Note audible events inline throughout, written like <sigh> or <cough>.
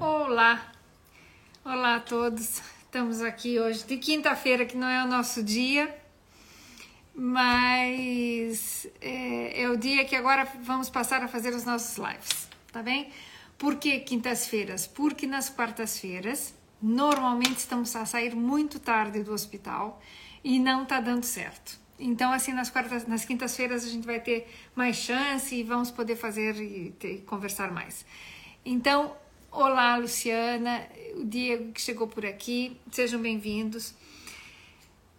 Olá, olá a todos. Estamos aqui hoje de quinta-feira, que não é o nosso dia, mas é, é, o dia que agora vamos passar a fazer os nossos lives, tá bem? Por que quintas-feiras? Porque nas quartas-feiras normalmente estamos a sair muito tarde do hospital e não tá dando certo. Então, assim, nas, quartas, nas quintas-feiras a gente vai ter mais chance e vamos poder fazer e ter, conversar mais. Então, olá, Luciana, o Diego que chegou por aqui, sejam bem-vindos.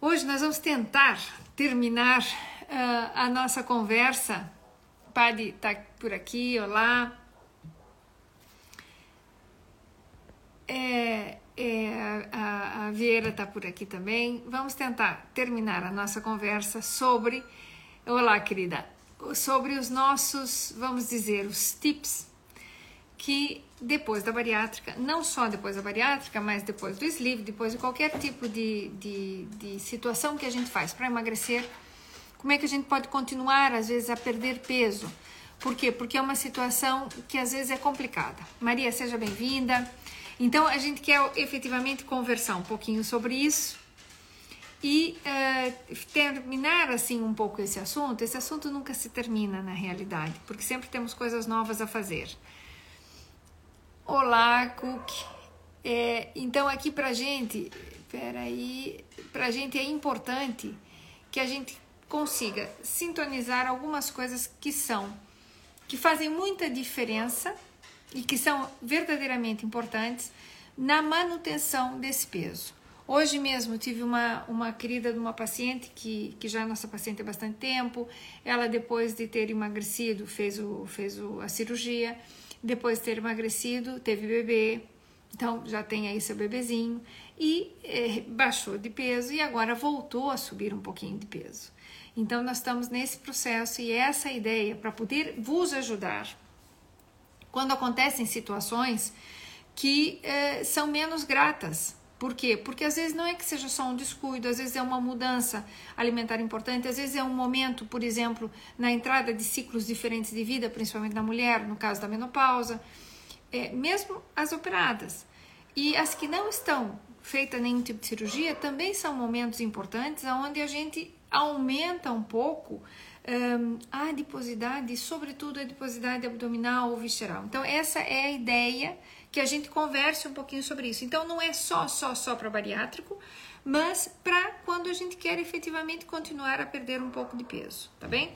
Hoje nós vamos tentar terminar uh, a nossa conversa. Pade está por aqui, olá. É, é, a, a Vieira está por aqui também. Vamos tentar terminar a nossa conversa sobre, olá querida, sobre os nossos, vamos dizer, os tips que depois da bariátrica, não só depois da bariátrica, mas depois do sleeve, depois de qualquer tipo de, de, de situação que a gente faz para emagrecer, como é que a gente pode continuar, às vezes, a perder peso? Por quê? Porque é uma situação que às vezes é complicada. Maria, seja bem-vinda. Então, a gente quer efetivamente conversar um pouquinho sobre isso e uh, terminar assim um pouco esse assunto. Esse assunto nunca se termina na realidade, porque sempre temos coisas novas a fazer. Olá, Cook. É, então, aqui pra gente, peraí, pra gente é importante que a gente consiga sintonizar algumas coisas que são, que fazem muita diferença e que são verdadeiramente importantes na manutenção desse peso. Hoje mesmo tive uma, uma querida de uma paciente que, que já é nossa paciente há bastante tempo. Ela, depois de ter emagrecido, fez, o, fez o, a cirurgia. Depois de ter emagrecido, teve bebê. Então já tem aí seu bebezinho. E é, baixou de peso e agora voltou a subir um pouquinho de peso. Então nós estamos nesse processo e essa é ideia para poder vos ajudar quando acontecem situações que eh, são menos gratas. Por quê? Porque às vezes não é que seja só um descuido, às vezes é uma mudança alimentar importante, às vezes é um momento, por exemplo, na entrada de ciclos diferentes de vida, principalmente na mulher, no caso da menopausa, é, mesmo as operadas. E as que não estão feitas nenhum tipo de cirurgia também são momentos importantes onde a gente aumenta um pouco um, a adiposidade, sobretudo a adiposidade abdominal ou visceral. Então, essa é a ideia que a gente converse um pouquinho sobre isso. Então, não é só, só, só para bariátrico, mas para quando a gente quer efetivamente continuar a perder um pouco de peso, tá bem?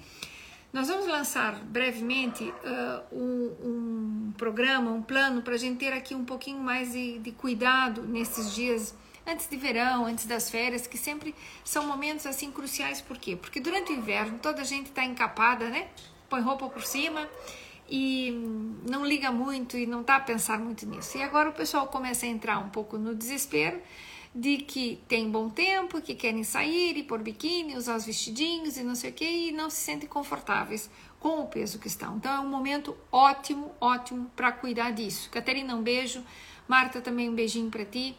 Nós vamos lançar brevemente uh, um, um, programa, um plano para a gente ter aqui um pouquinho mais de, de cuidado nesses dias antes de verão, antes das férias, que sempre são momentos assim cruciais. Por quê? Porque durante o inverno toda a gente está encapada, né? Põe roupa por cima e não liga muito e não tá a pensar muito nisso. E agora o pessoal começa a entrar um pouco no desespero de que tem bom tempo, que querem sair e pôr biquíni, usar os vestidinhos e não sei o que, e não se sentem confortáveis com o peso que estão. Então é um momento ótimo, ótimo para cuidar disso. Caterina, um beijo. Marta, também um beijinho para ti.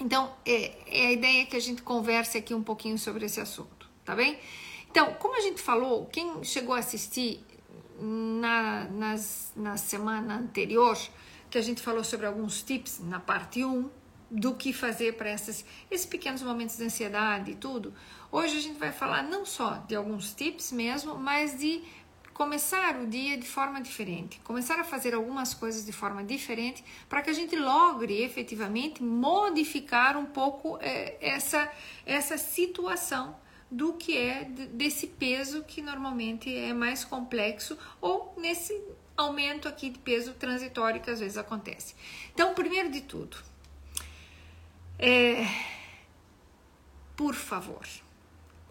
Então, é, é a ideia que a gente converse aqui um pouquinho sobre esse assunto, tá bem? Então, como a gente falou, quem chegou a assistir na, nas, na semana anterior, que a gente falou sobre alguns tips na parte 1 do que fazer para esses, pequenos momentos de ansiedade e tudo. Hoje a gente vai falar não só de alguns tips mesmo, mas de começar o dia de forma diferente, começar a fazer algumas coisas de forma diferente para que a gente logre efetivamente modificar um pouco é, essa, essa situação do que é desse peso que normalmente é mais complexo ou nesse aumento aqui de peso transitório que às vezes acontece. Então, primeiro de tudo, é, por favor,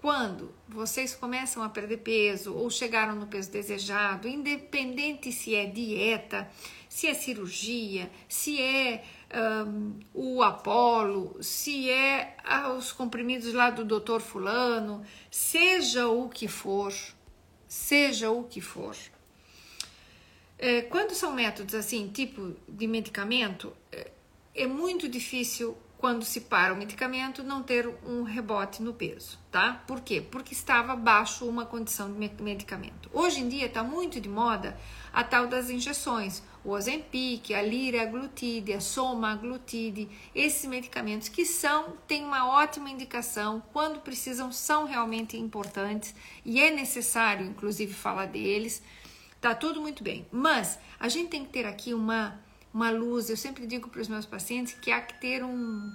quando vocês começam a perder peso ou chegaram no peso desejado, independente se é dieta, se é cirurgia, se é um, o Apolo, se é os comprimidos lá do doutor Fulano, seja o que for, seja o que for. É, quando são métodos assim, tipo de medicamento, é, é muito difícil quando se para o medicamento, não ter um rebote no peso, tá? Por quê? Porque estava baixo uma condição de medicamento. Hoje em dia está muito de moda a tal das injeções, o Ozempic, a liraglutide, a somaglutide, esses medicamentos que são, têm uma ótima indicação, quando precisam, são realmente importantes e é necessário, inclusive, falar deles. Tá tudo muito bem, mas a gente tem que ter aqui uma, uma luz. Eu sempre digo para os meus pacientes que há que ter um,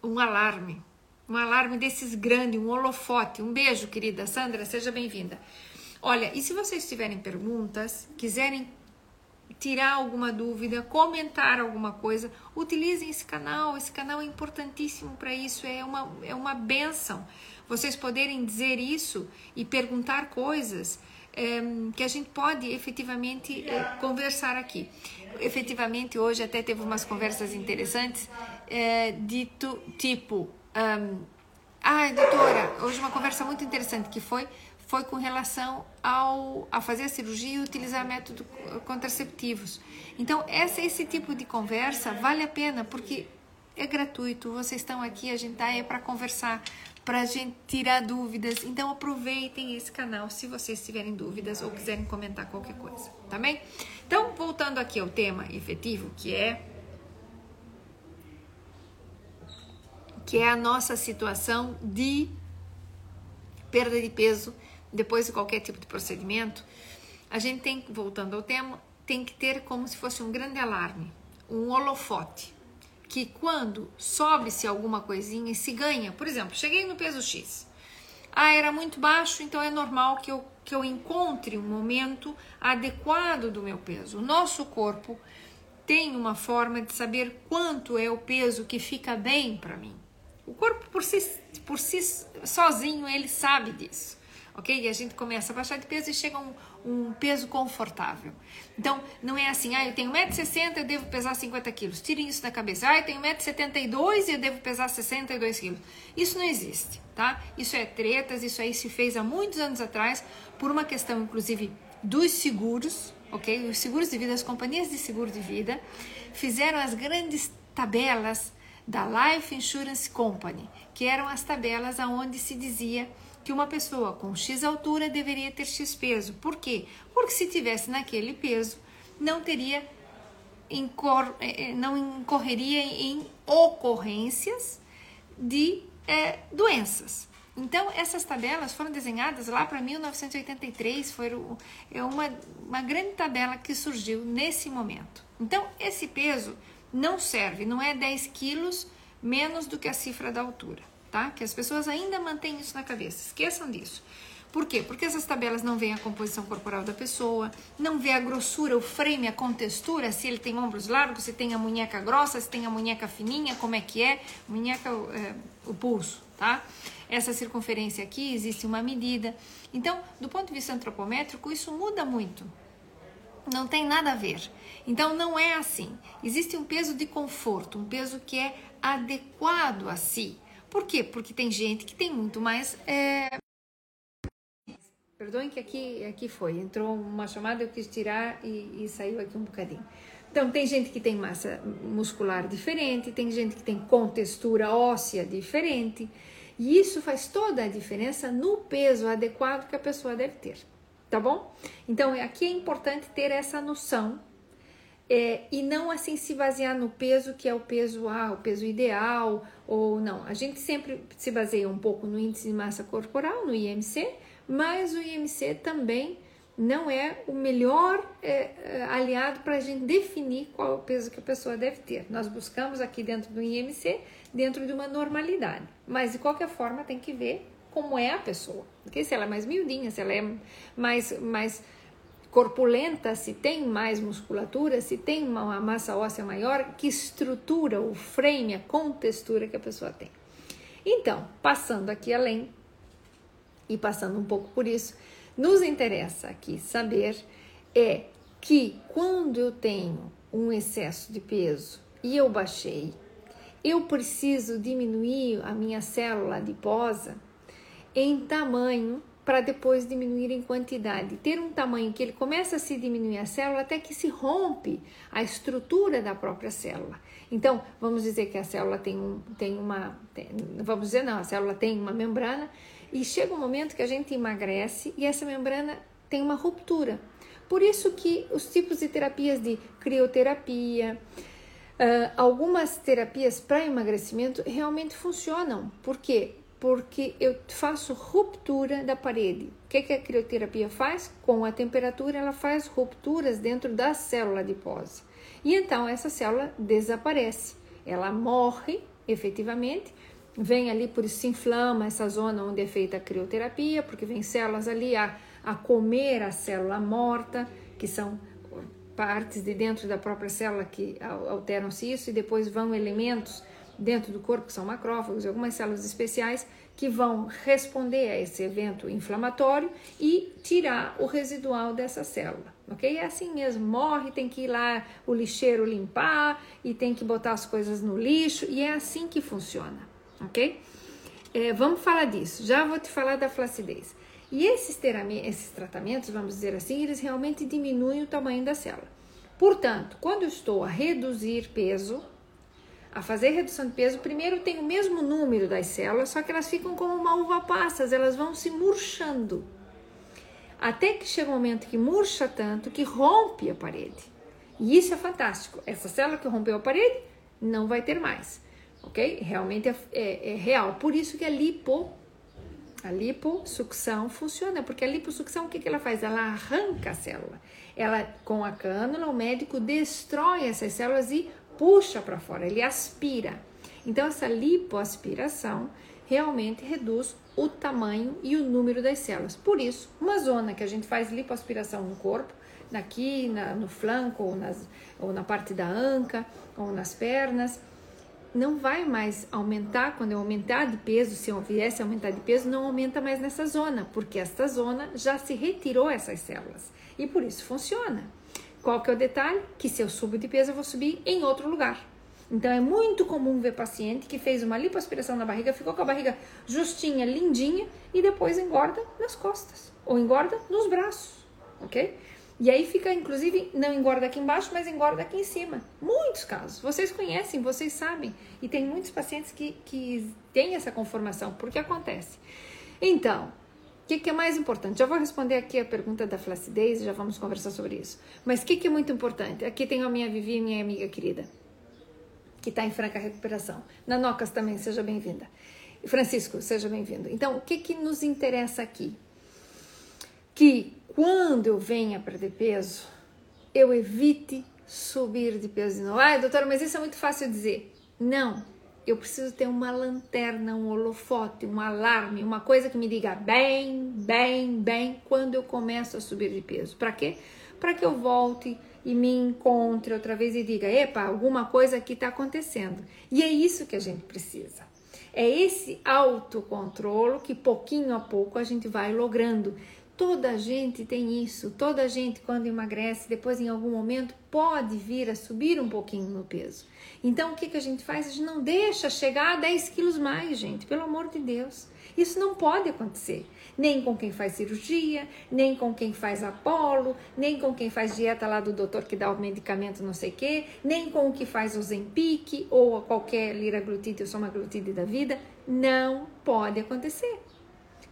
um alarme, um alarme desses grandes, um holofote. Um beijo, querida Sandra, seja bem-vinda. Olha, e se vocês tiverem perguntas, quiserem tirar alguma dúvida, comentar alguma coisa, utilizem esse canal. Esse canal é importantíssimo para isso, é uma, é uma benção. Vocês poderem dizer isso e perguntar coisas é, que a gente pode efetivamente é, conversar aqui. Efetivamente, hoje até teve umas conversas interessantes, é, dito tipo. Um, ah, doutora, hoje uma conversa muito interessante que foi foi com relação ao a fazer a cirurgia e utilizar métodos contraceptivos. Então, essa, esse tipo de conversa vale a pena porque é gratuito. Vocês estão aqui, a gente está aí para conversar, para a gente tirar dúvidas. Então, aproveitem esse canal se vocês tiverem dúvidas ou quiserem comentar qualquer coisa, tá bem? Então, voltando aqui ao tema efetivo, que é que é a nossa situação de perda de peso depois de qualquer tipo de procedimento, a gente tem, voltando ao tema, tem que ter como se fosse um grande alarme, um holofote, que quando sobe-se alguma coisinha e se ganha, por exemplo, cheguei no peso X, ah, era muito baixo, então é normal que eu, que eu encontre um momento adequado do meu peso. O nosso corpo tem uma forma de saber quanto é o peso que fica bem para mim. O corpo por si, por si sozinho ele sabe disso ok? E a gente começa a baixar de peso e chega a um, um peso confortável. Então, não é assim, ah, eu tenho 1,60m, eu devo pesar 50 quilos. Tirem isso da cabeça. Ah, eu tenho 1,72m e eu devo pesar 62 quilos. Isso não existe, tá? Isso é tretas, isso aí se fez há muitos anos atrás, por uma questão, inclusive, dos seguros, ok? Os seguros de vida, as companhias de seguro de vida, fizeram as grandes tabelas da Life Insurance Company, que eram as tabelas aonde se dizia que uma pessoa com X altura deveria ter X peso. Por quê? Porque se tivesse naquele peso, não teria eh, eh, não incorreria em ocorrências de é, doenças. Então, essas tabelas foram desenhadas lá para 1983, foi é uma, uma grande tabela que surgiu nesse momento. Então, esse peso não serve, não é 10 quilos menos do que a cifra da altura tá? Que as pessoas ainda mantêm isso na cabeça. Esqueçam disso. Por quê? Porque essas tabelas não veem a composição corporal da pessoa, não vê a grossura, o frame, a contextura, se ele tem ombros largos, se tem a munheca grossa, se tem a munheca fininha, como é que é, munheca, é, o pulso, tá? Essa circunferência aqui existe uma medida. Então, do ponto de vista antropométrico, isso muda muito. Não tem nada a ver. Então, não é assim. Existe um peso de conforto, um peso que é adequado a si. Por quê? Porque tem gente que tem muito mais. É... Perdoem que aqui, aqui foi, entrou uma chamada, eu quis tirar e, e saiu aqui um bocadinho. Então, tem gente que tem massa muscular diferente, tem gente que tem contextura óssea diferente, e isso faz toda a diferença no peso adequado que a pessoa deve ter, tá bom? Então, aqui é importante ter essa noção é, e não assim se basear no peso que é o peso ah, o peso ideal ou não. A gente sempre se baseia um pouco no índice de massa corporal, no IMC, mas o IMC também não é o melhor é, é aliado para a gente definir qual é o peso que a pessoa deve ter. Nós buscamos aqui dentro do IMC, dentro de uma normalidade, mas de qualquer forma tem que ver como é a pessoa, porque se ela é mais miudinha, se ela é mais, mais corpulenta, se tem mais musculatura, se tem uma massa óssea maior, que estrutura o frame, a contextura que a pessoa tem. Então, passando aqui além e passando um pouco por isso, nos interessa aqui saber é que quando eu tenho um excesso de peso e eu baixei, eu preciso diminuir a minha célula adiposa em tamanho para depois diminuir em quantidade. Ter um tamanho que ele começa a se diminuir a célula até que se rompe a estrutura da própria célula. Então, vamos dizer que a célula tem, um, tem uma. Tem, vamos dizer, não, a célula tem uma membrana e chega um momento que a gente emagrece e essa membrana tem uma ruptura. Por isso que os tipos de terapias de crioterapia, algumas terapias para emagrecimento realmente funcionam. Por quê? Porque eu faço ruptura da parede. O que, que a crioterapia faz? Com a temperatura, ela faz rupturas dentro da célula adiposa. E então essa célula desaparece. Ela morre efetivamente vem ali, por isso se inflama essa zona onde é feita a crioterapia, porque vem células ali a, a comer a célula morta, que são partes de dentro da própria célula que alteram-se isso, e depois vão elementos dentro do corpo, que são macrófagos e algumas células especiais, que vão responder a esse evento inflamatório e tirar o residual dessa célula, ok? É assim mesmo, morre, tem que ir lá o lixeiro limpar e tem que botar as coisas no lixo, e é assim que funciona ok? É, vamos falar disso. Já vou te falar da flacidez. E esses, esses tratamentos, vamos dizer assim, eles realmente diminuem o tamanho da célula. Portanto, quando eu estou a reduzir peso, a fazer redução de peso, primeiro tem o mesmo número das células, só que elas ficam como uma uva passas, elas vão se murchando. Até que chega um momento que murcha tanto que rompe a parede. E isso é fantástico. Essa célula que rompeu a parede não vai ter mais ok? Realmente é, é, é, real. Por isso que a lipo, a liposucção funciona, porque a liposucção o que, que ela faz? Ela arranca a célula. Ela, com a cânula, o médico destrói essas células e puxa para fora, ele aspira. Então, essa lipoaspiração realmente reduz o tamanho e o número das células. Por isso, uma zona que a gente faz lipoaspiração no corpo, aqui na, no flanco ou, nas, ou na parte da anca ou nas pernas, não vai mais aumentar, quando eu aumentar de peso, se eu viesse aumentar de peso, não aumenta mais nessa zona, porque esta zona já se retirou essas células. E por isso funciona. Qual que é o detalhe? Que se eu subo de peso, eu vou subir em outro lugar. Então é muito comum ver paciente que fez uma lipoaspiração na barriga, ficou com a barriga justinha, lindinha e depois engorda nas costas ou engorda nos braços, ok? E aí fica, inclusive, não engorda aqui embaixo, mas engorda aqui em cima. Muitos casos. Vocês conhecem, vocês sabem. E tem muitos pacientes que, que têm essa conformação. Por que acontece? Então, o que, que, é mais importante? Já vou responder aqui a pergunta da flacidez, já vamos conversar sobre isso. Mas o que, que, é muito importante? Aqui tenho a minha Vivi, minha amiga querida, que está em franca recuperação. Nanocas também, seja bem-vinda. Francisco, seja bem-vindo. Então, o que, que nos interessa aqui? Que quando eu venha perder peso, eu evite subir de peso de novo. Ai, doutora, mas isso é muito fácil dizer. Não, eu preciso ter uma lanterna, um holofote, um alarme, uma coisa que me diga bem, bem, bem quando eu começo a subir de peso. Para quê? Para que eu volte e me encontre outra vez e diga: epa, alguma coisa aqui está acontecendo. E é isso que a gente precisa. É esse autocontrole que pouquinho a pouco a gente vai logrando. Toda gente tem isso, toda gente quando emagrece, depois em algum momento pode vir a subir um pouquinho no peso. Então o que, que a gente faz? A gente não deixa chegar a 10 quilos mais, gente, pelo amor de Deus. Isso não pode acontecer, nem com quem faz cirurgia, nem com quem faz apolo, nem com quem faz dieta lá do doutor que dá o medicamento não sei o quê, nem com o que faz o Zempic ou qualquer liraglutide ou somaglutide da vida. Não pode acontecer.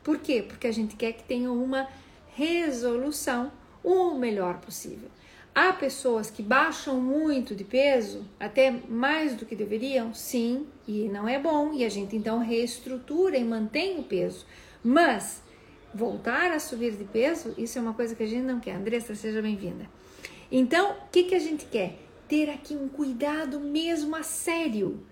Por quê? Porque a gente quer que tenha uma resolução o melhor possível. Há pessoas que baixam muito de peso, até mais do que deveriam, sim, e não é bom, e a gente então reestrutura e mantém o peso. Mas voltar a subir de peso, isso é uma coisa que a gente não quer. Andressa, seja bem-vinda. Então, o que, que a gente quer? Ter aqui um cuidado mesmo a sério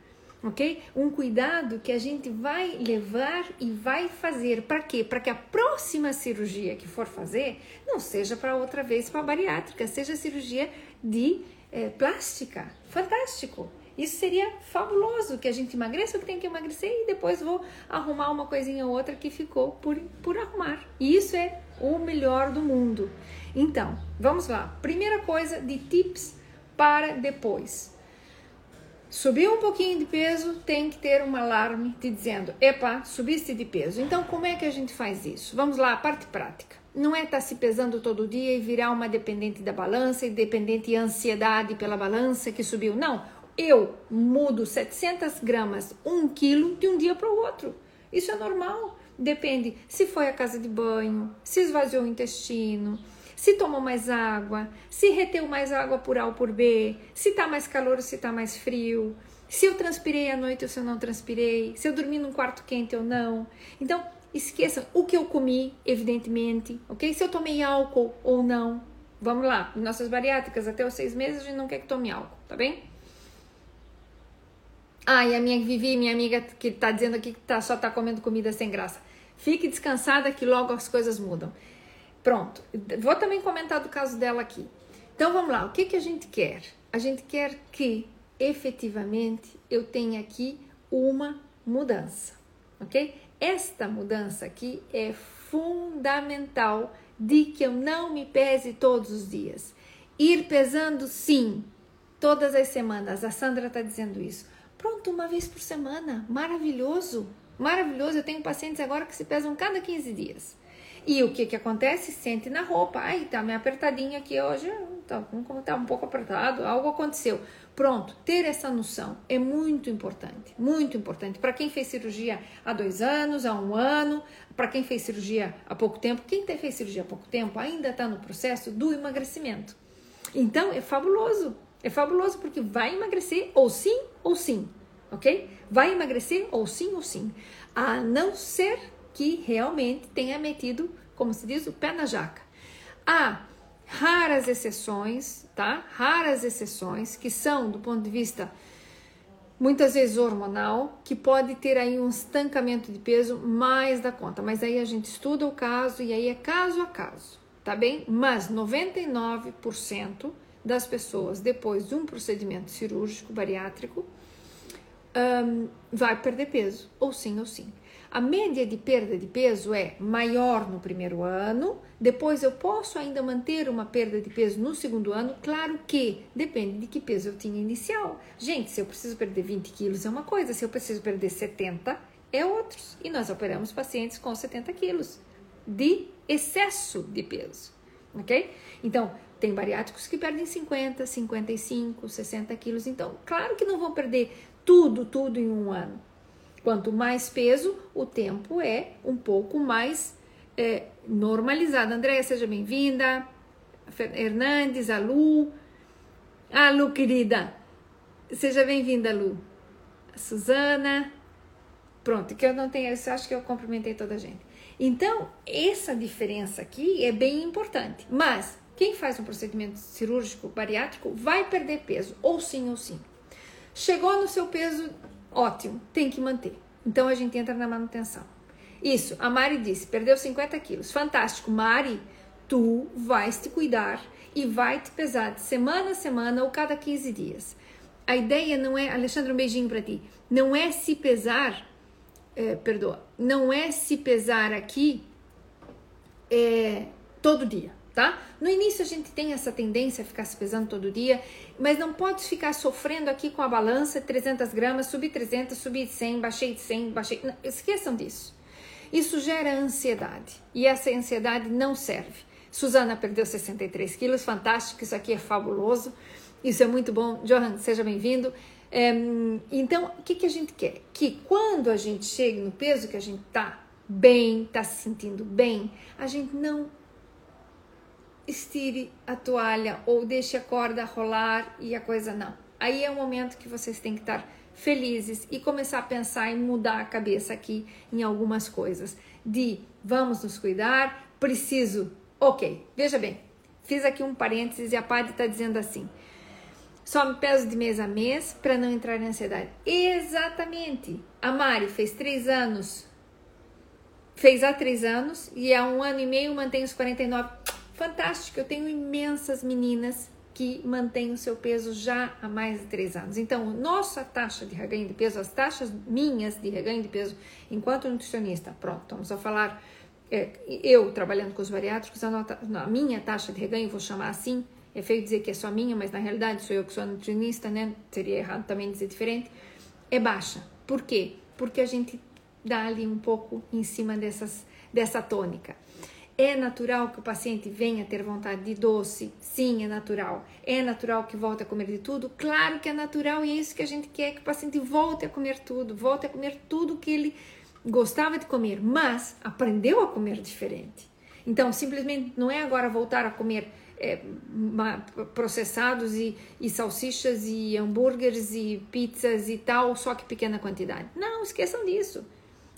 ok? Um cuidado que a gente vai levar e vai fazer. Para quê? Para que a próxima cirurgia que for fazer não seja para outra vez para bariátrica, seja cirurgia de é, plástica. Fantástico! Isso seria fabuloso, que a gente emagreça o que tem que emagrecer e depois vou arrumar uma coisinha ou outra que ficou por, por arrumar. E isso é o melhor do mundo. Então, vamos lá. Primeira coisa de tips para depois. Subiu um pouquinho de peso, tem que ter um alarme te dizendo: epa, subiste de peso. Então, como é que a gente faz isso? Vamos lá, a parte prática. Não é estar tá se pesando todo dia e virar uma dependente da balança e dependente de ansiedade pela balança que subiu. Não, eu mudo 700 gramas, 1 quilo de um dia para o outro. Isso é normal. Depende se foi a casa de banho, se esvaziou o intestino, se tomou mais água, se reteu mais água por A ou por B, se tá mais calor ou se tá mais frio, se eu transpirei à noite ou se eu não transpirei, se eu dormi num quarto quente ou não. Então, esqueçam o que eu comi, evidentemente, ok? Se eu tomei álcool ou não. Vamos lá, nossas bariátricas, até os seis meses a gente não quer que tome álcool, tá bem? Ah, e a minha Vivi, minha amiga que tá dizendo aqui que tá, só tá comendo comida sem graça. Fique descansada que logo as coisas mudam. Pronto. Vou também comentar do caso dela aqui. Então vamos lá. O que, que a gente quer? A gente quer que efetivamente eu tenha aqui uma mudança, ok? Esta mudança aqui é fundamental de que eu não me pese todos os dias. Ir pesando, sim, todas as semanas. A Sandra está dizendo isso. Pronto, uma vez por semana. Maravilhoso. Maravilhoso. Eu tenho pacientes agora que se pesam cada 15 dias. E o que que acontece? Sente na roupa. Ai, tá meio apertadinho aqui hoje. Tá, tá um pouco apertado, algo aconteceu. Pronto, ter essa noção é muito importante, muito importante. Para quem fez cirurgia há dois anos, há um ano, para quem fez cirurgia há pouco tempo, quem fez cirurgia há pouco tempo ainda está no processo do emagrecimento. Então é fabuloso, é fabuloso porque vai emagrecer ou sim ou sim, ok? Vai emagrecer ou sim ou sim, a não ser que realmente tenha metido, como se diz, o pé na jaca. Há raras exceções, tá? Raras exceções que são do ponto de vista muitas vezes hormonal, que pode ter aí um estancamento de peso mais da conta, mas aí a gente estuda o caso e aí é caso a caso, tá bem? Mas 99% das pessoas depois de um procedimento cirúrgico bariátrico um, vai perder peso, ou sim ou sim. A média de perda de peso é maior no primeiro ano, depois eu posso ainda manter uma perda de peso no segundo ano, claro que depende de que peso eu tinha inicial. Gente, se eu preciso perder 20 quilos é uma coisa, se eu preciso perder 70 é outros. E nós operamos pacientes com 70 quilos de excesso de peso, ok? Então, tem bariátricos que perdem 50, 55, 60 quilos. Então, claro que não vão perder tudo, tudo em um ano Quanto mais peso, o tempo é um pouco mais é, normalizado. Andréia, seja bem-vinda. Hernandes, a Lu. Ah, Lu, querida. Seja bem-vinda, Lu. A Suzana. Pronto, que eu não tenho, eu acho que eu cumprimentei toda a gente. Então, essa diferença aqui é bem importante. Mas, quem faz um procedimento cirúrgico bariátrico vai perder peso, ou sim ou sim. Chegou no seu peso Ótimo, tem que manter. Então a gente entra na manutenção. Isso, a Mari disse, perdeu 50 quilos. Fantástico, Mari, tu vais te cuidar e vai te pesar de semana a semana ou cada 15 dias. A ideia não é, Alexandre, um beijinho para ti. Não é se pesar, é, perdoa, não é se pesar aqui é, todo dia tá? No início a gente tem essa tendência a ficar se pesando todo dia, mas não pode ficar sofrendo aqui com a balança 300 gramas, subir 300, subir 100, baixei de 100, baixei... Não, esqueçam disso. Isso gera ansiedade e essa ansiedade não serve. Suzana perdeu 63 quilos, fantástico, isso aqui é fabuloso, isso é muito bom. Johan, seja bem-vindo. É, então, o que, que a gente quer? Que quando a gente chegue no peso que a gente tá bem, tá se sentindo bem, a gente não estire a toalha ou deixe a corda rolar e a coisa não. Aí é o momento que vocês têm que estar felizes e começar a pensar em mudar a cabeça aqui em algumas coisas. De vamos nos cuidar, preciso. Ok, veja bem, fiz aqui um parênteses e a Padre está dizendo assim: só me peso de mês a mês para não entrar em ansiedade. Exatamente. A Mari fez três anos, fez há três anos e há um ano e meio mantém os 49 fantástico. Eu tenho imensas meninas que mantêm o seu peso já há mais de três anos. Então, nossa taxa de reganho de peso, as taxas minhas de reganho de peso enquanto nutricionista, pronto, vamos a falar, é, eu trabalhando com os bariátricos, a, nota, a minha taxa de reganho, vou chamar assim, é feio dizer que é só minha, mas na realidade sou eu que sou nutricionista, né? Seria errado também dizer diferente. É baixa. Por quê? Porque a gente dá ali um pouco em cima dessas, dessa tônica. É natural que o paciente venha ter vontade de doce? Sim, é natural. É natural que volte a comer de tudo? Claro que é natural e é isso que a gente quer, que o paciente volte a comer tudo, volte a comer tudo que ele gostava de comer, mas aprendeu a comer diferente. Então, simplesmente não é agora voltar a comer é, processados e, e, salsichas e hambúrgueres e pizzas e tal, só que pequena quantidade. Não, esqueçam disso.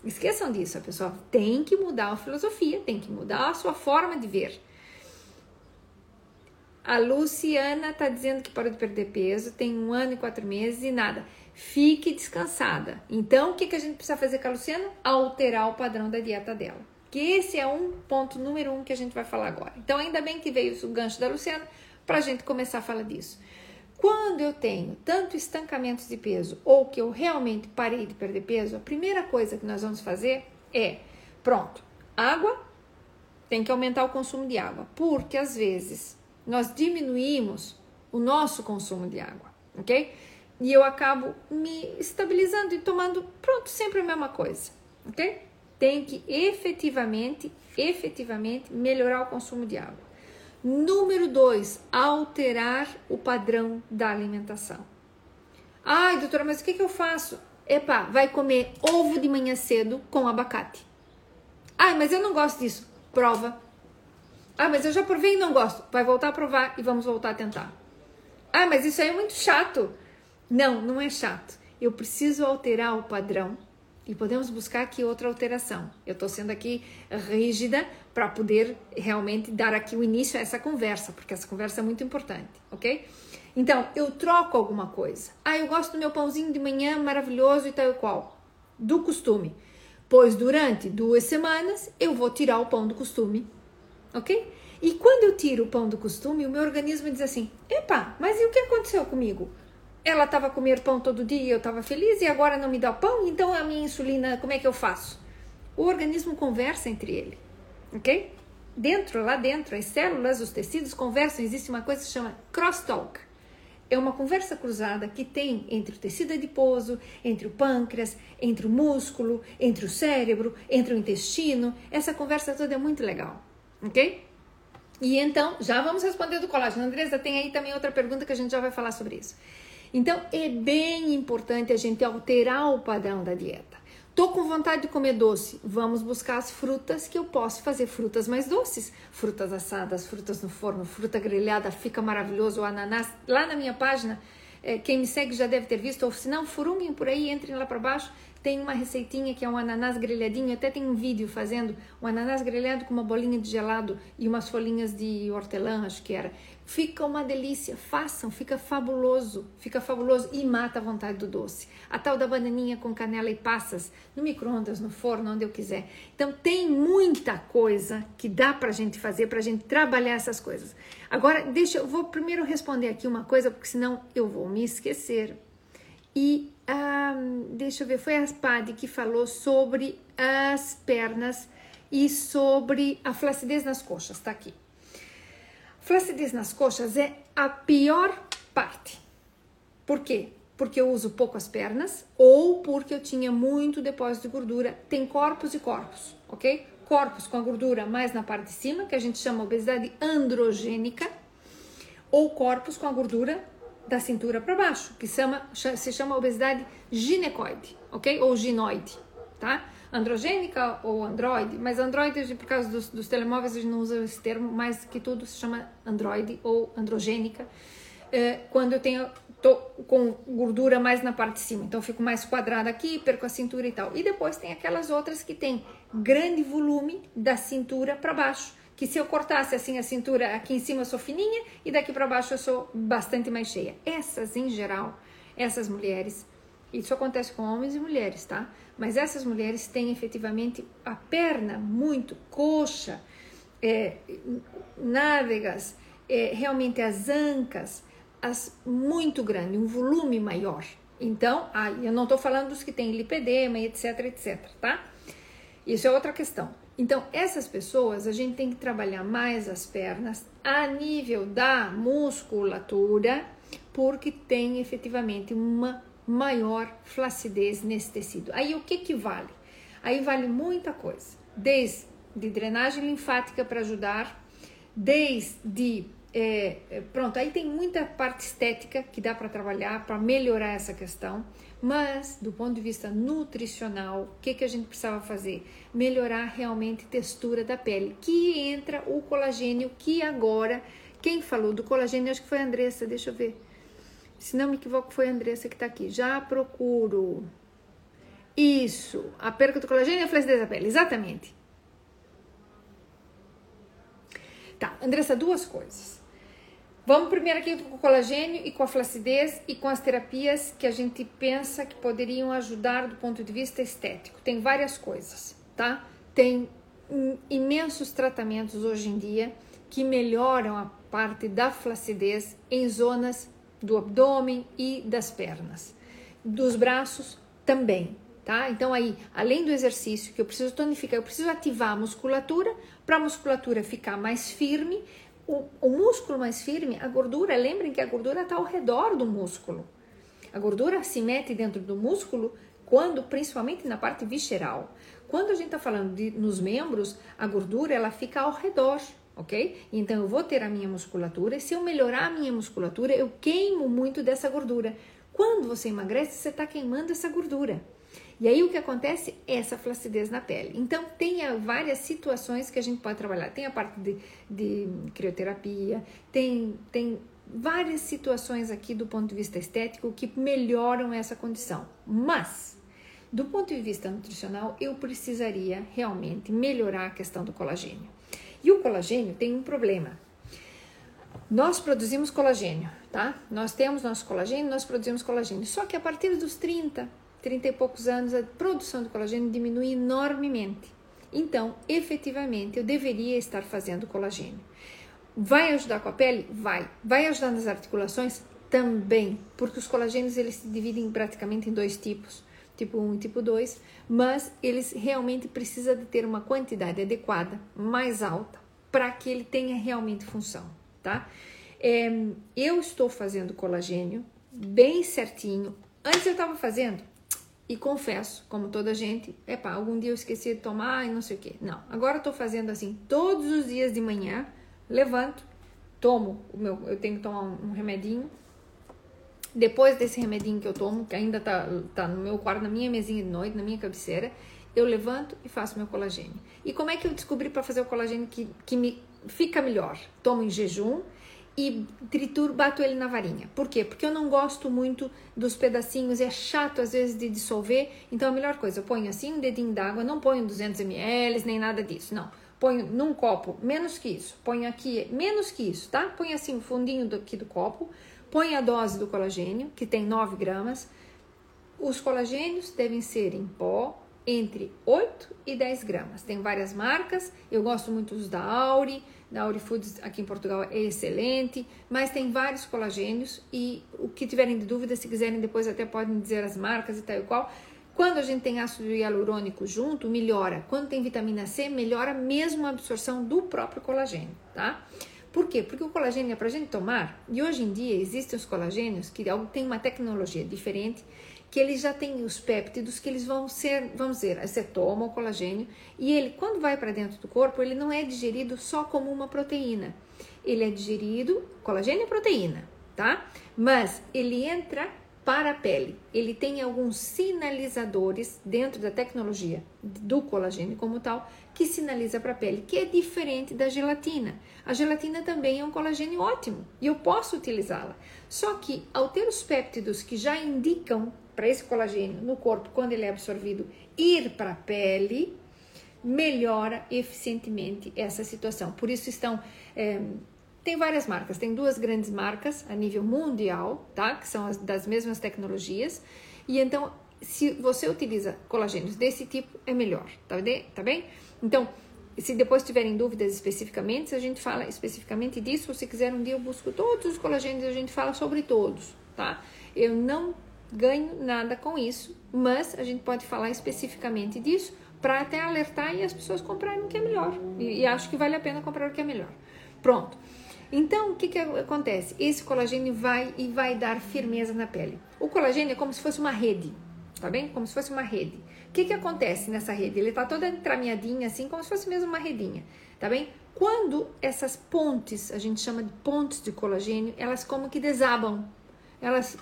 Esqueçam disso. A pessoa tem que mudar a filosofia, tem que mudar a sua forma de ver. A Luciana está dizendo que parou de perder peso, tem um ano e quatro meses e nada. Fique descansada. Então, o que, que a gente precisa fazer com a Luciana? Alterar o padrão da dieta dela. Que esse é um ponto número um que a gente vai falar agora. Então, ainda bem que veio o gancho da Luciana para a gente começar a falar disso. Quando eu tenho tanto estancamento de peso ou que eu realmente parei de perder peso, a primeira coisa que nós vamos fazer é: pronto, água, tem que aumentar o consumo de água, porque às vezes nós diminuímos o nosso consumo de água, ok? E eu acabo me estabilizando e tomando, pronto, sempre a mesma coisa, ok? Tem que efetivamente, efetivamente melhorar o consumo de água. Número dois, alterar o padrão da alimentação. Ai, doutora, mas o que, que eu faço? Epa, vai comer ovo de manhã cedo com abacate. Ai, mas eu não gosto disso. Prova. Ah, mas eu já provei e não gosto. Vai voltar a provar e vamos voltar a tentar. Ah, mas isso aí é muito chato. Não, não é chato. Eu preciso alterar o padrão e podemos buscar aqui outra alteração. Eu estou sendo aqui rígida para poder realmente dar aqui o início a essa conversa, porque essa conversa é muito importante, ok? Então, eu troco alguma coisa. Ah, eu gosto do meu pãozinho de manhã maravilhoso e tal e qual. Do costume. Pois durante duas semanas eu vou tirar o pão do costume ok? E quando eu tiro o pão do costume, o meu organismo diz assim: epa, mas e o que aconteceu comigo? Ela estava comer pão todo dia, eu estava feliz e agora não me dá pão, então a minha insulina, como é que eu faço? O organismo conversa entre ele, ok? Dentro, lá dentro, as células, os tecidos conversam, existe uma coisa que se chama crosstalk. É uma conversa cruzada que tem entre o tecido adiposo, entre o pâncreas, entre o músculo, entre o cérebro, entre o intestino. Essa conversa toda é muito legal ok? E então, já vamos responder do colágeno. Andresa, tem aí também outra pergunta que a gente já vai falar sobre isso. Então, é bem importante a gente alterar o padrão da dieta. Tô com vontade de comer doce, vamos buscar as frutas que eu posso fazer frutas mais doces. Frutas assadas, frutas no forno, fruta grelhada, fica maravilhoso. O ananás, lá na minha página, é, quem me segue já deve ter visto, ou se não, furunguem por aí, entrem lá para baixo, tem uma receitinha que é um ananás grelhadinho, até tem um vídeo fazendo um ananás grelhado com uma bolinha de gelado e umas folhinhas de hortelã, acho que era. Fica uma delícia, façam, fica fabuloso, fica fabuloso e mata a vontade do doce. A tal da bananinha com canela e passas, no micro-ondas, no forno, onde eu quiser. Então tem muita coisa que dá pra gente fazer, pra gente trabalhar essas coisas. Agora, deixa eu vou primeiro responder aqui uma coisa, porque senão eu vou me esquecer. E ah, deixa eu ver, foi a Spade que falou sobre as pernas e sobre a flacidez nas coxas, tá aqui. Flacidez nas coxas é a pior parte. Por quê? Porque eu uso pouco as pernas ou porque eu tinha muito depósito de gordura. Tem corpos e corpos, ok? Corpos com a gordura mais na parte de cima, que a gente chama obesidade androgênica, ou corpos com a gordura da cintura para baixo, que chama, se chama obesidade ginecoide, ok? Ou ginoide, tá? Androgênica ou androide, mas androide, por causa dos, dos telemóveis, a gente não usa esse termo, mais que tudo se chama androide ou androgênica, é, quando eu tenho tô com gordura mais na parte de cima, então fico mais quadrada aqui, perco a cintura e tal. E depois tem aquelas outras que tem grande volume da cintura para baixo, que se eu cortasse assim a cintura aqui em cima eu sou fininha e daqui para baixo eu sou bastante mais cheia. Essas em geral, essas mulheres, isso acontece com homens e mulheres, tá? Mas essas mulheres têm efetivamente a perna muito coxa, é, nádegas, é, realmente as ancas, as muito grande, um volume maior. Então, ah, eu não estou falando dos que têm lipedema e etc, etc, tá? Isso é outra questão. Então, essas pessoas, a gente tem que trabalhar mais as pernas a nível da musculatura, porque tem efetivamente uma maior flacidez nesse tecido. Aí, o que que vale? Aí vale muita coisa, desde drenagem linfática para ajudar, desde é, é, pronto, aí tem muita parte estética que dá para trabalhar para melhorar essa questão, mas do ponto de vista nutricional, o que, que a gente precisava fazer? Melhorar realmente a textura da pele, que entra o colagênio, que agora, quem falou do colagênio, acho que foi a Andressa, deixa eu ver. Se não me equivoco, foi a Andressa que está aqui. Já procuro. Isso, a perca do colagênio e a flacidez da pele, exatamente. Tá, Andressa, duas coisas. Vamos primeiro aqui com o colagênio e com a flacidez e com as terapias que a gente pensa que poderiam ajudar do ponto de vista estético. Tem várias coisas, tá? Tem imensos tratamentos hoje em dia que melhoram a parte da flacidez em zonas do abdômen e das pernas. Dos braços também, tá? Então aí, além do exercício que eu preciso tonificar, eu preciso ativar a musculatura para a musculatura ficar mais firme o, o músculo mais firme, a gordura, lembrem que a gordura está ao redor do músculo. A gordura se mete dentro do músculo quando, principalmente na parte visceral. Quando a gente está falando de, nos membros, a gordura ela fica ao redor, ok? Então eu vou ter a minha musculatura. E se eu melhorar a minha musculatura, eu queimo muito dessa gordura. Quando você emagrece, você está queimando essa gordura. E aí o que acontece essa flacidez na pele. Então tem várias situações que a gente pode trabalhar. Tem a parte de, de crioterapia, tem, tem várias situações aqui do ponto de vista estético que melhoram essa condição. Mas do ponto de vista nutricional, eu precisaria realmente melhorar a questão do colagênio. E o colagênio tem um problema. Nós produzimos colagênio, tá? Nós temos nosso colagênio, nós produzimos colagênio. Só que a partir dos 30, 30 e poucos anos, a produção de colagênio diminui enormemente. Então, efetivamente, eu deveria estar fazendo colagênio. Vai ajudar com a pele? Vai. Vai ajudar nas articulações? Também, porque os colagênios eles se dividem praticamente em dois tipos, tipo 1 e tipo 2, mas eles realmente precisam de ter uma quantidade adequada, mais alta, para que ele tenha realmente função, tá? É, eu estou fazendo colagênio bem certinho. Antes eu estava fazendo e confesso, como toda gente, epa, algum dia eu esqueci de tomar e não sei o que. Não, agora tô fazendo assim todos os dias de manhã, levanto, tomo o meu, eu tenho que tomar um remedinho. Depois desse remedinho que eu tomo, que ainda tá, tá no meu quarto, na minha mesinha de noite, na minha cabeceira, eu levanto e faço meu colagênio. E como é que eu descobri para fazer o colagênio que, que me fica melhor? Tomo em jejum e trituro, bato ele na varinha. Por quê? Porque eu não gosto muito dos pedacinhos, é chato às vezes de dissolver. Então a melhor coisa, eu ponho assim um dedinho d'água, não ponho 200 ml nem nada disso, não. Ponho num copo, menos que isso. Ponho aqui, menos que isso, tá? Ponho assim o fundinho do, aqui do copo. Põe a dose do colagênio, que tem 9 gramas. Os colagênios devem ser em pó, entre 8 e 10 gramas. Tem várias marcas, eu gosto muito dos da Auri, da Auri Foods aqui em Portugal é excelente, mas tem vários colagênios e o que tiverem de dúvida, se quiserem depois até podem dizer as marcas e tal e qual. Quando a gente tem ácido hialurônico junto, melhora. Quando tem vitamina C, melhora mesmo a absorção do próprio colagênio, tá? Por quê? Porque o colagênio é para a gente tomar, e hoje em dia existem os colagênios que têm uma tecnologia diferente, que eles já têm os péptidos que eles vão ser, vamos dizer, você toma o colagênio e ele, quando vai para dentro do corpo, ele não é digerido só como uma proteína. Ele é digerido, colagênio é proteína, tá? Mas ele entra para a pele. Ele tem alguns sinalizadores dentro da tecnologia do colagênio como tal, que sinaliza para a pele, que é diferente da gelatina. A gelatina também é um colagênio ótimo e eu posso utilizá-la. Só que ao ter os péptidos que já indicam para esse colagênio no corpo, quando ele é absorvido, ir para a pele, melhora eficientemente essa situação. Por isso estão. É, tem várias marcas, tem duas grandes marcas a nível mundial, tá? Que são as, das mesmas tecnologias. E então, se você utiliza colagênios desse tipo, é melhor, tá, bem? tá bem? Então, se depois tiverem dúvidas especificamente, a gente fala especificamente disso. Se quiser, um dia eu busco todos os colagênios a gente fala sobre todos, tá? Eu não ganho nada com isso, mas a gente pode falar especificamente disso para até alertar e as pessoas comprarem o que é melhor. E, e, acho que vale a pena comprar o que é melhor. Pronto. Então, o que, que acontece? Esse colagênio vai e vai dar firmeza na pele. O colagênio é como se fosse uma rede, tá bem? Como se fosse uma rede. O que, que acontece nessa rede? Ele tá toda entraminhadinha, assim, como se fosse mesmo uma redinha, tá bem? Quando essas pontes, a gente chama de pontes de colagênio, elas como que desabam, elas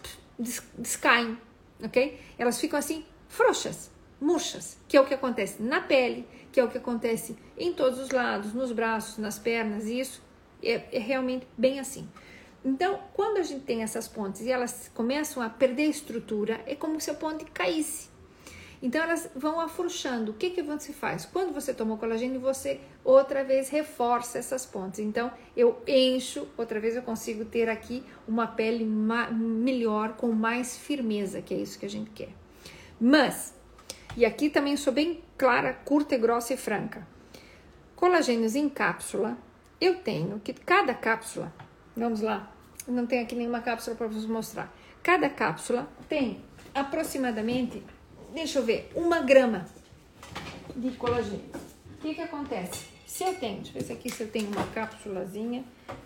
descaem, ok? Elas ficam assim frouxas, murchas, que é o que acontece na pele, que é o que acontece em todos os lados, nos braços, nas pernas, isso é, é realmente bem assim. Então, quando a gente tem essas pontes e elas começam a perder estrutura, é como se a ponte caísse. Então elas vão afrouxando. O que que você faz? Quando você toma o colagênio, você outra vez reforça essas pontes. Então eu encho, outra vez eu consigo ter aqui uma pele melhor, com mais firmeza, que é isso que a gente quer. Mas, e aqui também sou bem clara, curta, grossa e franca. Colagênios em cápsula, eu tenho que cada cápsula, vamos lá, não tenho aqui nenhuma cápsula para vos mostrar. Cada cápsula tem aproximadamente deixa eu ver, uma grama de colagênio. O que que acontece? Se eu tenho, deixa eu ver se aqui se eu tenho uma cápsulazinha,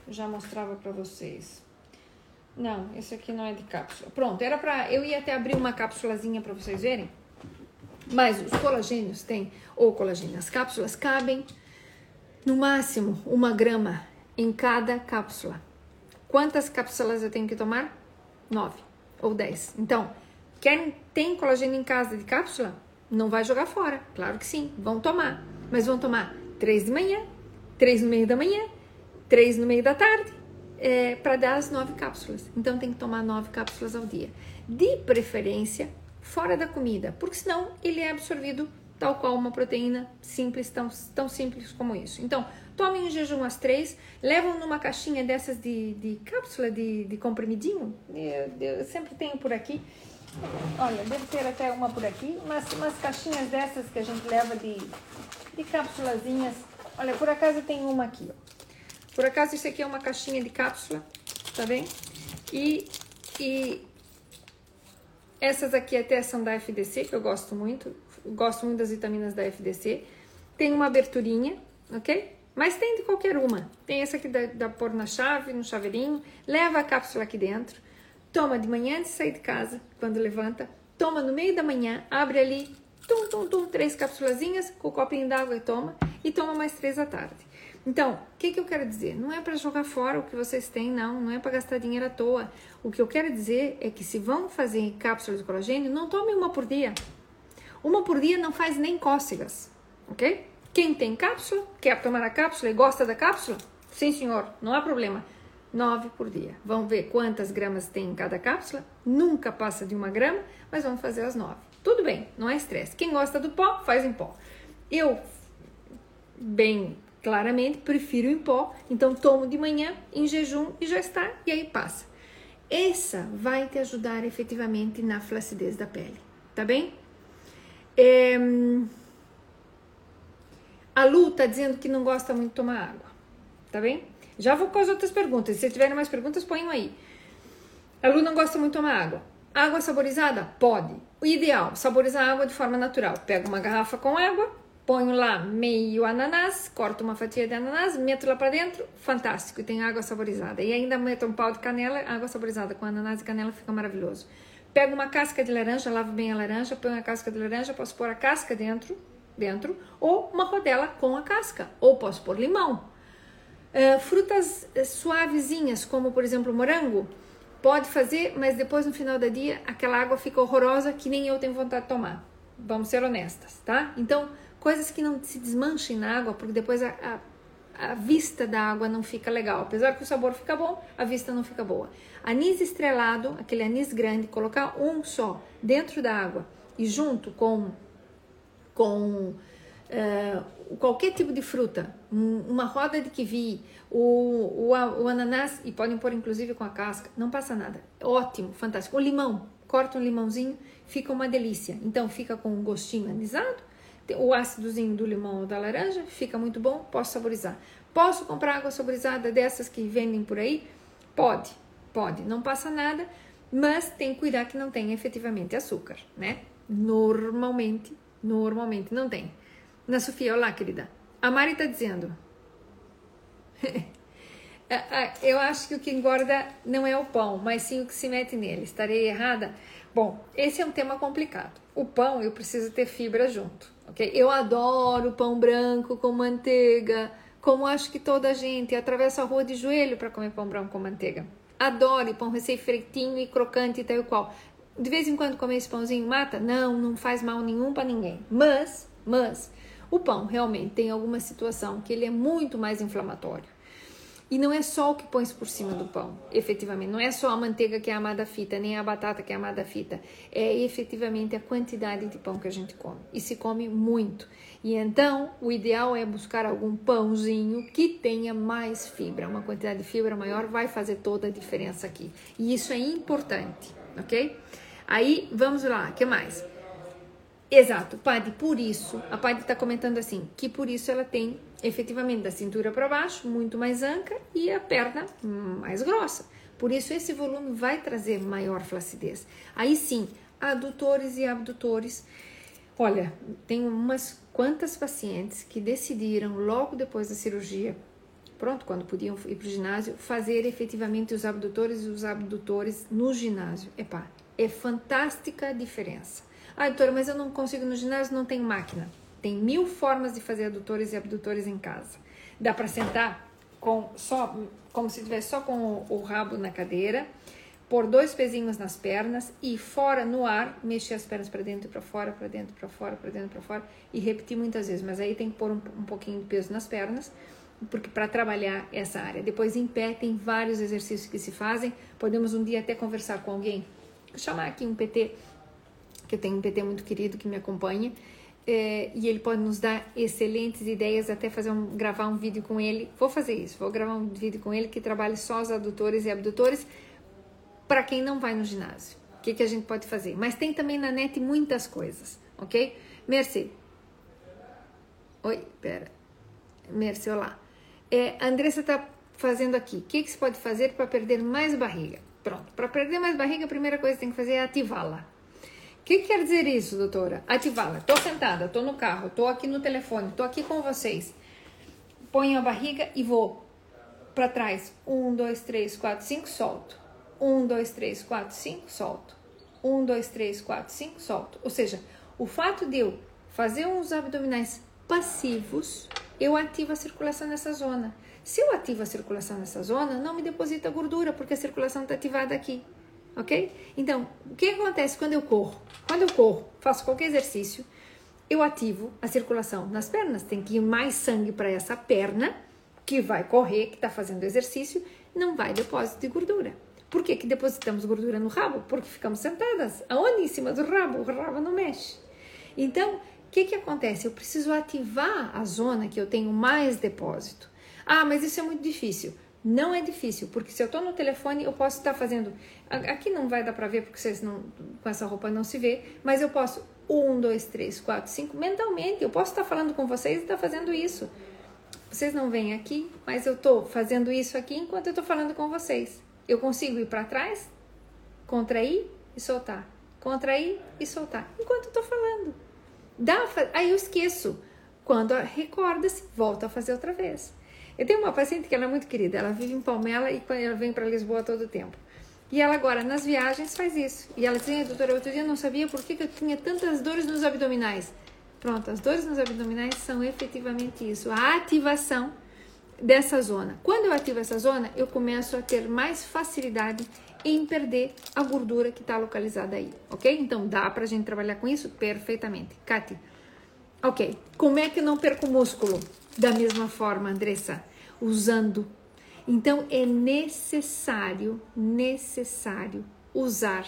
já mostrava para vocês. Não, esse aqui não é de cápsula. Pronto, era para eu ia até abrir uma cápsulazinha para vocês verem. Mas os colagênios têm, ou colagênio, as cápsulas cabem no máximo uma grama em cada cápsula. Quantas cápsulas eu tenho que tomar? Nove ou dez. Então, Querem, tem colagênio em casa de cápsula? Não vai jogar fora. Claro que sim, vão tomar. Mas vão tomar três de manhã, três no meio da manhã, três no meio da tarde, é, para dar as nove cápsulas. Então tem que tomar nove cápsulas ao dia. De preferência, fora da comida, porque senão ele é absorvido tal qual uma proteína simples, tão, tão simples como isso. Então, tomem em jejum às três, levam numa caixinha dessas de, de cápsula, de, de comprimidinho, eu, eu sempre tenho por aqui, Olha, deve ter até uma por aqui, mas umas caixinhas dessas que a gente leva de, de cápsulazinhas. Olha, por acaso tem uma aqui, ó. Por acaso isso aqui é uma caixinha de cápsula, tá bem? E, e essas aqui até são da FDC, que eu gosto muito. Gosto muito das vitaminas da FDC. Tem uma aberturinha, ok? Mas tem de qualquer uma. Tem essa aqui da, da pôr na chave, no chaveirinho. Leva a cápsula aqui dentro toma de manhã antes de sair de casa, quando levanta, toma no meio da manhã, abre ali, tum, tum, tum, três cápsulazinhas com o copinho d'água e toma, e toma mais três à tarde. Então, o que, que eu quero dizer? Não é para jogar fora o que vocês têm, não, não é para gastar dinheiro à toa. O que eu quero dizer é que se vão fazer cápsulas de colagênio, não tome uma por dia. Uma por dia não faz nem cócegas, ok? Quem tem cápsula, quer tomar a cápsula e gosta da cápsula? Sim, senhor, não há problema. 9 por dia. Vamos ver quantas gramas tem em cada cápsula. Nunca passa de uma grama, mas vamos fazer as 9. Tudo bem, não é estresse. Quem gosta do pó, faz em pó. Eu, bem claramente, prefiro em pó, então tomo de manhã, em jejum e já está, e aí passa. Essa vai te ajudar efetivamente na flacidez da pele, tá bem? É... A Lu tá dizendo que não gosta muito de tomar água, tá bem? Já vou com as outras perguntas. Se tiverem mais perguntas, ponham aí. A Lu não gosta muito de tomar água. Água saborizada? Pode. O ideal, saborizar a água de forma natural. Pega uma garrafa com água, ponho lá meio ananás, corto uma fatia de ananás, meto lá para dentro, fantástico, e tem água saborizada. E ainda meto um pau de canela, água saborizada com ananás e canela fica maravilhoso. Pego uma casca de laranja, lavo bem a laranja, ponho a casca de laranja, posso pôr a casca dentro, dentro, ou uma rodela com a casca, ou posso pôr limão. Uh, frutas eh, suavezinhas, como por exemplo morango, pode fazer, mas depois no final do dia aquela água fica horrorosa que nem eu tenho vontade de tomar. Vamos ser honestas, tá? Então, coisas que não se desmanchem na água, porque depois a, a, a vista da água não fica legal. Apesar que o sabor fica bom, a vista não fica boa. Anis estrelado, aquele anis grande, colocar um só dentro da água e junto com com uh, qualquer tipo de fruta, uma roda de kiwi, o, o, o, ananás, e podem pôr inclusive com a casca, não passa nada. Ótimo, fantástico. O limão, corta um limãozinho, fica uma delícia. Então fica com um gostinho anisado, o ácidozinho do limão ou da laranja, fica muito bom, posso saborizar. Posso comprar água saborizada dessas que vendem por aí? Pode, pode, não passa nada, mas tem que cuidar que não tenha efetivamente açúcar, né? Normalmente, normalmente não tem. Na Sofia, olá, querida. A Mari tá dizendo. <laughs> Eu acho que o que engorda não é o pão, mas sim o que se mete nele. Estarei errada? Bom, esse é um tema complicado. O pão eu preciso ter fibra junto, ok? Eu adoro pão branco com manteiga, como acho que toda a gente atravessa a rua de joelho para comer pão branco com manteiga. Adore pão recém-feitinho e crocante e tal e qual. De vez em quando comer esse pãozinho mata? Não, não faz mal nenhum para ninguém. Mas, mas, o pão realmente tem alguma situação que ele é muito mais inflamatório. E não é só o que põe por cima do pão, efetivamente. Não é só a manteiga que é amada fita, nem a batata que é amada fita. É efetivamente a quantidade de pão que a gente come. E se come muito. E então, o ideal é buscar algum pãozinho que tenha mais fibra. Uma quantidade de fibra maior vai fazer toda a diferença aqui. E isso é importante, ok? Aí, vamos lá, que mais? Exato, Padre, por isso, a Padre está comentando assim, que por isso ela tem efetivamente da cintura para baixo, muito mais anca e a perna mais grossa. Por isso, esse volume vai trazer maior flacidez. Aí sim, adutores e abdutores. Olha, tem umas quantas pacientes que decidiram logo depois da cirurgia, pronto, quando podiam ir para o ginásio, fazer efetivamente os abdutores e os abdutores no ginásio. Epá, é fantástica a diferença. Ah, doutora, mas eu não consigo no ginásio, não tenho máquina. Tem mil formas de fazer adutores e abdutores em casa. Dá para sentar com só, como se estivesse só com o, o rabo na cadeira, pôr dois pezinhos nas pernas e fora no ar, mexer as pernas para dentro e para fora, para dentro, para fora, para dentro, para fora e repetir muitas vezes. Mas aí tem que pôr um, um pouquinho de peso nas pernas, porque para trabalhar essa área. Depois em pé tem vários exercícios que se fazem. Podemos um dia até conversar com alguém, chamar aqui um PT, que eu tenho um PT muito querido que me acompanha é, e ele pode nos dar excelentes ideias, até fazer um, gravar um vídeo com ele. Vou fazer isso, vou gravar um vídeo com ele que trabalhe só os adutores e abdutores para quem não vai no ginásio. O que, que a gente pode fazer? Mas tem também na net muitas coisas, ok? Mercê. Oi, pera. Mercê, olá. É, a Andressa está fazendo aqui. O que, que se pode fazer para perder mais barriga? Pronto, para perder mais barriga, a primeira coisa que tem que fazer é ativá-la. O que, que, quer dizer isso, doutora? Ativá-la. Estou sentada, estou no carro, estou aqui no telefone, estou aqui com vocês. Ponho a barriga e vou para trás. Um, dois, três, quatro, cinco, solto. Um, dois, três, quatro, cinco, solto. Um, dois, três, quatro, cinco, solto. Ou seja, o fato de eu fazer uns abdominais passivos, eu ativo a circulação nessa zona. Se eu ativo a circulação nessa zona, não me deposita gordura, porque a circulação está ativada aqui ok? Então, o que acontece quando eu corro? Quando eu corro, faço qualquer exercício, eu ativo a circulação nas pernas. Tem que ir mais sangue para essa perna que vai correr, que está fazendo exercício, não vai depósito de gordura. Por que, que depositamos gordura no rabo? Porque ficamos sentadas. Aonde? Em cima do rabo. O rabo não mexe. Então, o que, que acontece? Eu preciso ativar a zona que eu tenho mais depósito. Ah, mas isso é muito difícil. Não é difícil, porque se eu estou no telefone, eu posso estar fazendo. Aqui não vai dar para ver, porque vocês não, com essa roupa não se vê, mas eu posso. Um, dois, três, quatro, cinco, mentalmente. Eu posso estar falando com vocês e estar fazendo isso. Vocês não vêm aqui, mas eu estou fazendo isso aqui enquanto eu estou falando com vocês. Eu consigo ir para trás, contrair e soltar. Contrair e soltar. Enquanto eu estou falando. Dá, aí eu esqueço. Quando recorda-se, volta a fazer outra vez. Eu tenho uma paciente que ela é muito querida, ela vive em Palmela e ela vem para Lisboa todo o tempo. E ela agora, nas viagens, faz isso. E ela dizia, doutora, outro dia eu não sabia por que, que eu tinha tantas dores nos abdominais. Pronto, as dores nos abdominais são efetivamente isso, a ativação dessa zona. Quando eu ativo essa zona, eu começo a ter mais facilidade em perder a gordura que está localizada aí, ok? Então dá pra gente trabalhar com isso perfeitamente. Kati, ok, como é que eu não perco músculo? Da mesma forma, Andressa, usando. Então é necessário, necessário usar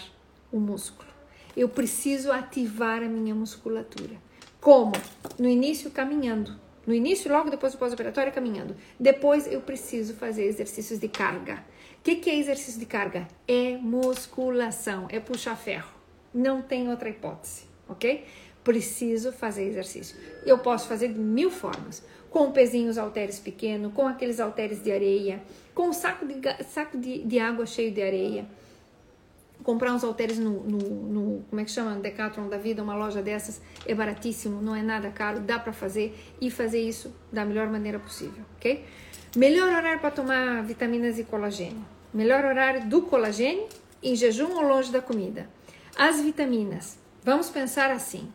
o músculo. Eu preciso ativar a minha musculatura. Como? No início, caminhando. No início, logo depois do pós-operatório, caminhando. Depois, eu preciso fazer exercícios de carga. O que, que é exercício de carga? É musculação, é puxar ferro. Não tem outra hipótese, ok? Preciso fazer exercício. Eu posso fazer de mil formas com pezinhos halteres pequeno, com aqueles halteres de areia, com saco de, saco de, de água cheio de areia. Comprar uns halteres no, no, no, como é que chama, Decathlon da vida, uma loja dessas, é baratíssimo, não é nada caro, dá para fazer e fazer isso da melhor maneira possível, ok? Melhor horário para tomar vitaminas e colagênio. Melhor horário do colagênio em jejum ou longe da comida. As vitaminas, vamos pensar assim.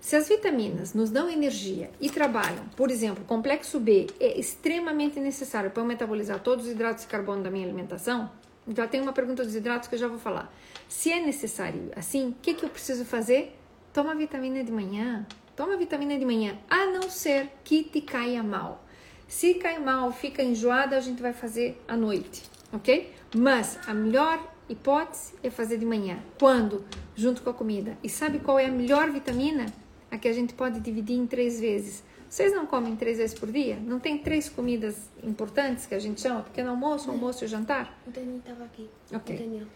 Se as vitaminas nos dão energia e trabalham, por exemplo, o complexo B é extremamente necessário para eu metabolizar todos os hidratos de carbono da minha alimentação, já tem uma pergunta dos hidratos que eu já vou falar. Se é necessário assim, o que, que eu preciso fazer? Toma vitamina de manhã. Toma vitamina de manhã, a não ser que te caia mal. Se cai mal, fica enjoada, a gente vai fazer à noite, ok? Mas a melhor hipótese é fazer de manhã. Quando? Junto com a comida. E sabe qual é a melhor vitamina? A que a gente pode dividir em três vezes. Vocês não comem três vezes por dia? Não tem três comidas importantes que a gente chama? Pequeno almoço, almoço e jantar? O Daniel estava aqui. Ok. O Daniel.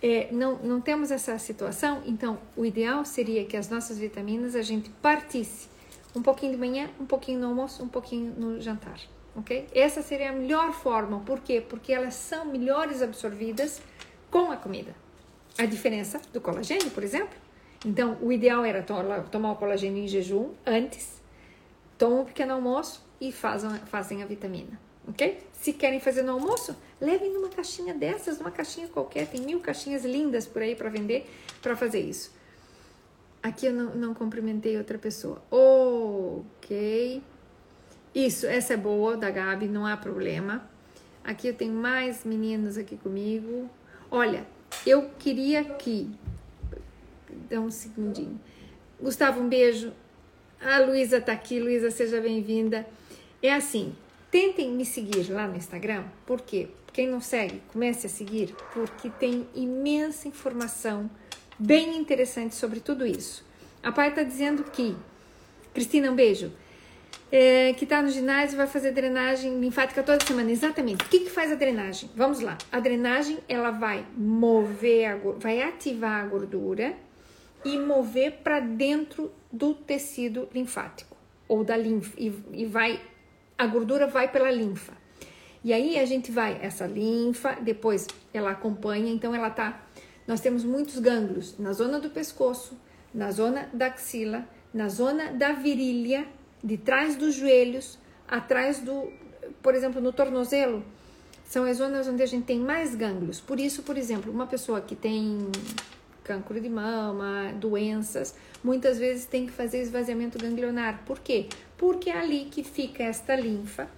É, não, não temos essa situação, então o ideal seria que as nossas vitaminas a gente partisse um pouquinho de manhã, um pouquinho no almoço, um pouquinho no jantar, ok? Essa seria a melhor forma, por quê? Porque elas são melhores absorvidas com a comida. A diferença do colagênio, por exemplo. Então, o ideal era to- tomar o colagênio em jejum antes, tomam um pequeno almoço e fazem, fazem a vitamina, ok? Se querem fazer no almoço, levem numa caixinha dessas, numa caixinha qualquer, tem mil caixinhas lindas por aí para vender para fazer isso. Aqui eu não, não cumprimentei outra pessoa. Ok. Isso, essa é boa, da Gabi, não há problema. Aqui eu tenho mais meninos aqui comigo. Olha, eu queria que. Dá um segundinho. Gustavo, um beijo. A Luísa tá aqui. Luísa, seja bem-vinda. É assim, tentem me seguir lá no Instagram. Por quê? Quem não segue, comece a seguir, porque tem imensa informação bem interessante sobre tudo isso. A pai está dizendo que, Cristina, um beijo, é, que está no ginásio vai fazer drenagem linfática toda semana. Exatamente. O que, que faz a drenagem? Vamos lá. A drenagem ela vai mover, a, vai ativar a gordura e mover para dentro do tecido linfático ou da linfa e, e vai a gordura vai pela linfa. E aí a gente vai essa linfa, depois ela acompanha, então ela tá nós temos muitos gânglios na zona do pescoço, na zona da axila, na zona da virilha, de trás dos joelhos, atrás do, por exemplo, no tornozelo, são as zonas onde a gente tem mais gânglios. Por isso, por exemplo, uma pessoa que tem câncer de mama, doenças, muitas vezes tem que fazer esvaziamento ganglionar. Por quê? Porque é ali que fica esta linfa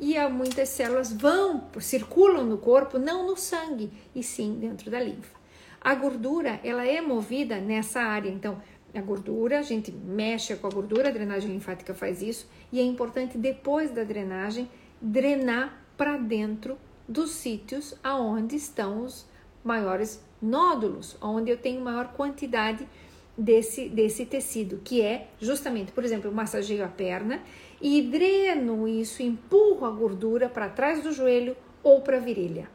e há muitas células vão, circulam no corpo, não no sangue, e sim dentro da linfa. A gordura, ela é movida nessa área, então a gordura, a gente mexe com a gordura, a drenagem linfática faz isso, e é importante depois da drenagem drenar para dentro dos sítios aonde estão os maiores nódulos, onde eu tenho maior quantidade desse, desse tecido, que é justamente, por exemplo, eu massageio a perna e dreno isso, empurro a gordura para trás do joelho ou para a virilha,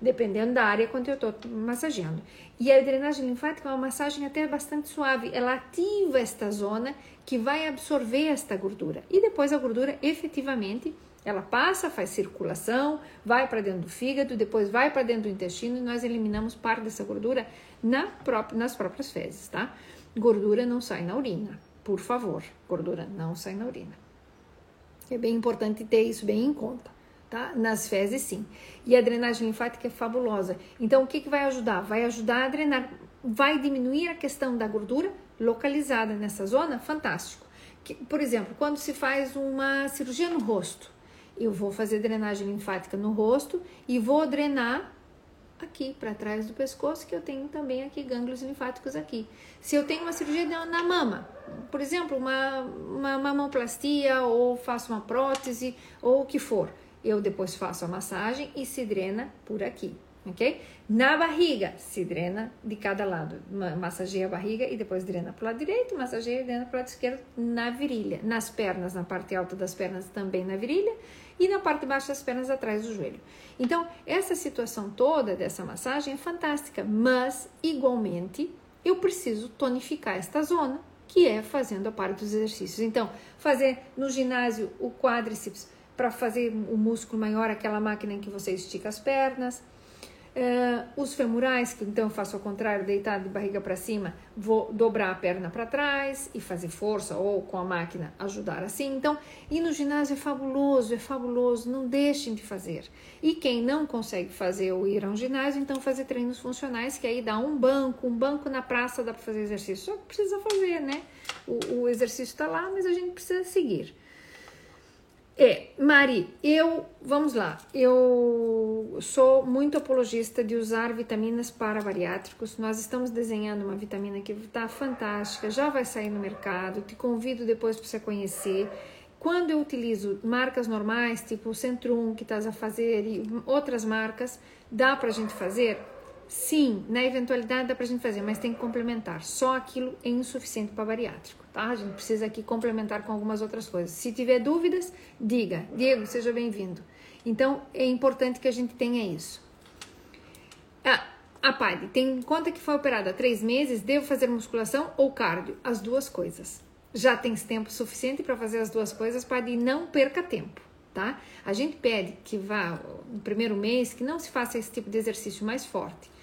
dependendo da área quando eu estou massageando. E a drenagem linfática é uma massagem até bastante suave, ela ativa esta zona que vai absorver esta gordura e depois a gordura efetivamente ela passa, faz circulação, vai para dentro do fígado, depois vai para dentro do intestino e nós eliminamos parte dessa gordura na própria, nas próprias fezes, tá? Gordura não sai na urina, por favor, gordura não sai na urina. É bem importante ter isso bem em conta, tá? Nas fezes, sim. E a drenagem linfática é fabulosa. Então, o que, que vai ajudar? Vai ajudar a drenar, vai diminuir a questão da gordura localizada nessa zona, fantástico. Que, por exemplo, quando se faz uma cirurgia no rosto, eu vou fazer drenagem linfática no rosto e vou drenar aqui para trás do pescoço, que eu tenho também aqui gânglios linfáticos aqui. Se eu tenho uma cirurgia na mama, por exemplo, uma, uma mamoplastia ou faço uma prótese ou o que for, eu depois faço a massagem e se drena por aqui, ok? Na barriga, se drena de cada lado. Massageia a barriga e depois drena para o lado direito, massageia e drena para o lado esquerdo na virilha. Nas pernas, na parte alta das pernas também na virilha e na parte baixa das pernas atrás do joelho. Então, essa situação toda dessa massagem é fantástica, mas igualmente eu preciso tonificar esta zona, que é fazendo a parte dos exercícios. Então, fazer no ginásio o quádriceps para fazer o músculo maior, aquela máquina em que você estica as pernas. Uh, os femorais, que então eu faço ao contrário, deitado de barriga para cima, vou dobrar a perna para trás e fazer força ou com a máquina ajudar assim. Então, ir no ginásio é fabuloso, é fabuloso, não deixem de fazer. E quem não consegue fazer ou ir a um ginásio, então fazer treinos funcionais, que aí dá um banco, um banco na praça dá para fazer exercício. Só que precisa fazer, né? O, o exercício está lá, mas a gente precisa seguir. É, Mari, eu, vamos lá, eu sou muito apologista de usar vitaminas para bariátricos. Nós estamos desenhando uma vitamina que está fantástica, já vai sair no mercado. Te convido depois para você conhecer. Quando eu utilizo marcas normais, tipo o Centrum, que estás a fazer, e outras marcas, dá para a gente fazer? Sim, na eventualidade dá para a gente fazer, mas tem que complementar. Só aquilo é insuficiente para bariátrico, tá? A gente precisa aqui complementar com algumas outras coisas. Se tiver dúvidas, diga. Diego, seja bem-vindo. Então, é importante que a gente tenha isso. Ah, a PAD, tem em conta que foi operada há três meses, devo fazer musculação ou cardio? As duas coisas. Já tens tempo suficiente para fazer as duas coisas, PAD, não perca tempo tá? A gente pede que vá no primeiro mês que não se faça esse tipo de exercício mais forte.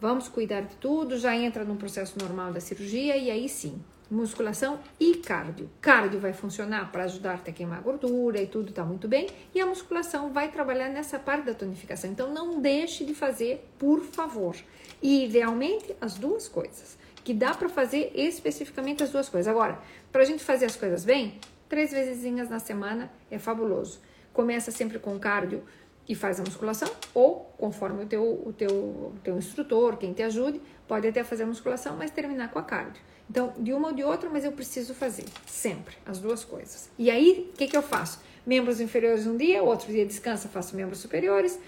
Vamos cuidar de tudo, já entra no processo normal da cirurgia e aí sim, musculação e cardio. Cardio vai funcionar para ajudar-te a queimar gordura e tudo tá muito bem, e a musculação vai trabalhar nessa parte da tonificação. Então não deixe de fazer, por favor. E idealmente as duas coisas, que dá para fazer especificamente as duas coisas. Agora, para a gente fazer as coisas bem, três vezes na semana é fabuloso. Começa sempre com cardio e faz a musculação, ou conforme o teu, o teu, teu instrutor, quem te ajude, pode até fazer a musculação, mas terminar com a cardio. Então, de uma ou de outra, mas eu preciso fazer, sempre, as duas coisas. E aí, o que, que eu faço? Membros inferiores um dia, outro dia descansa, faço membros superiores,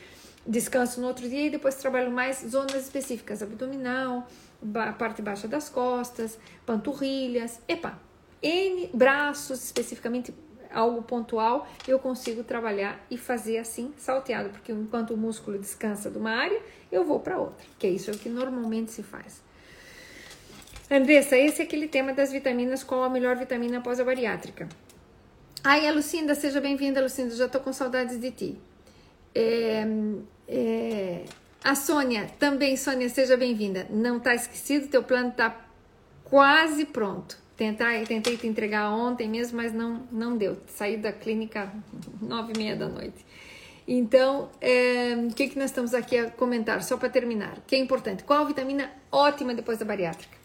descanso no outro dia e depois trabalho mais zonas específicas, abdominal, a parte baixa das costas, panturrilhas, epa, N braços especificamente algo pontual, eu consigo trabalhar e fazer assim, salteado, porque enquanto o músculo descansa de uma área, eu vou para outra, que é isso é que normalmente se faz. Andressa, esse é aquele tema das vitaminas, qual a melhor vitamina após a bariátrica? Ai, a Lucinda, seja bem-vinda, Lucinda, já tô com saudades de ti. É, é, a Sônia, também, Sônia, seja bem-vinda. Não tá esquecido, teu plano tá quase pronto. Tentar, tentei te entregar ontem mesmo, mas não, não deu. Saí da clínica nove e meia da noite. Então, é, o que, que nós estamos aqui a comentar? Só para terminar, que é importante. Qual a vitamina ótima depois da bariátrica?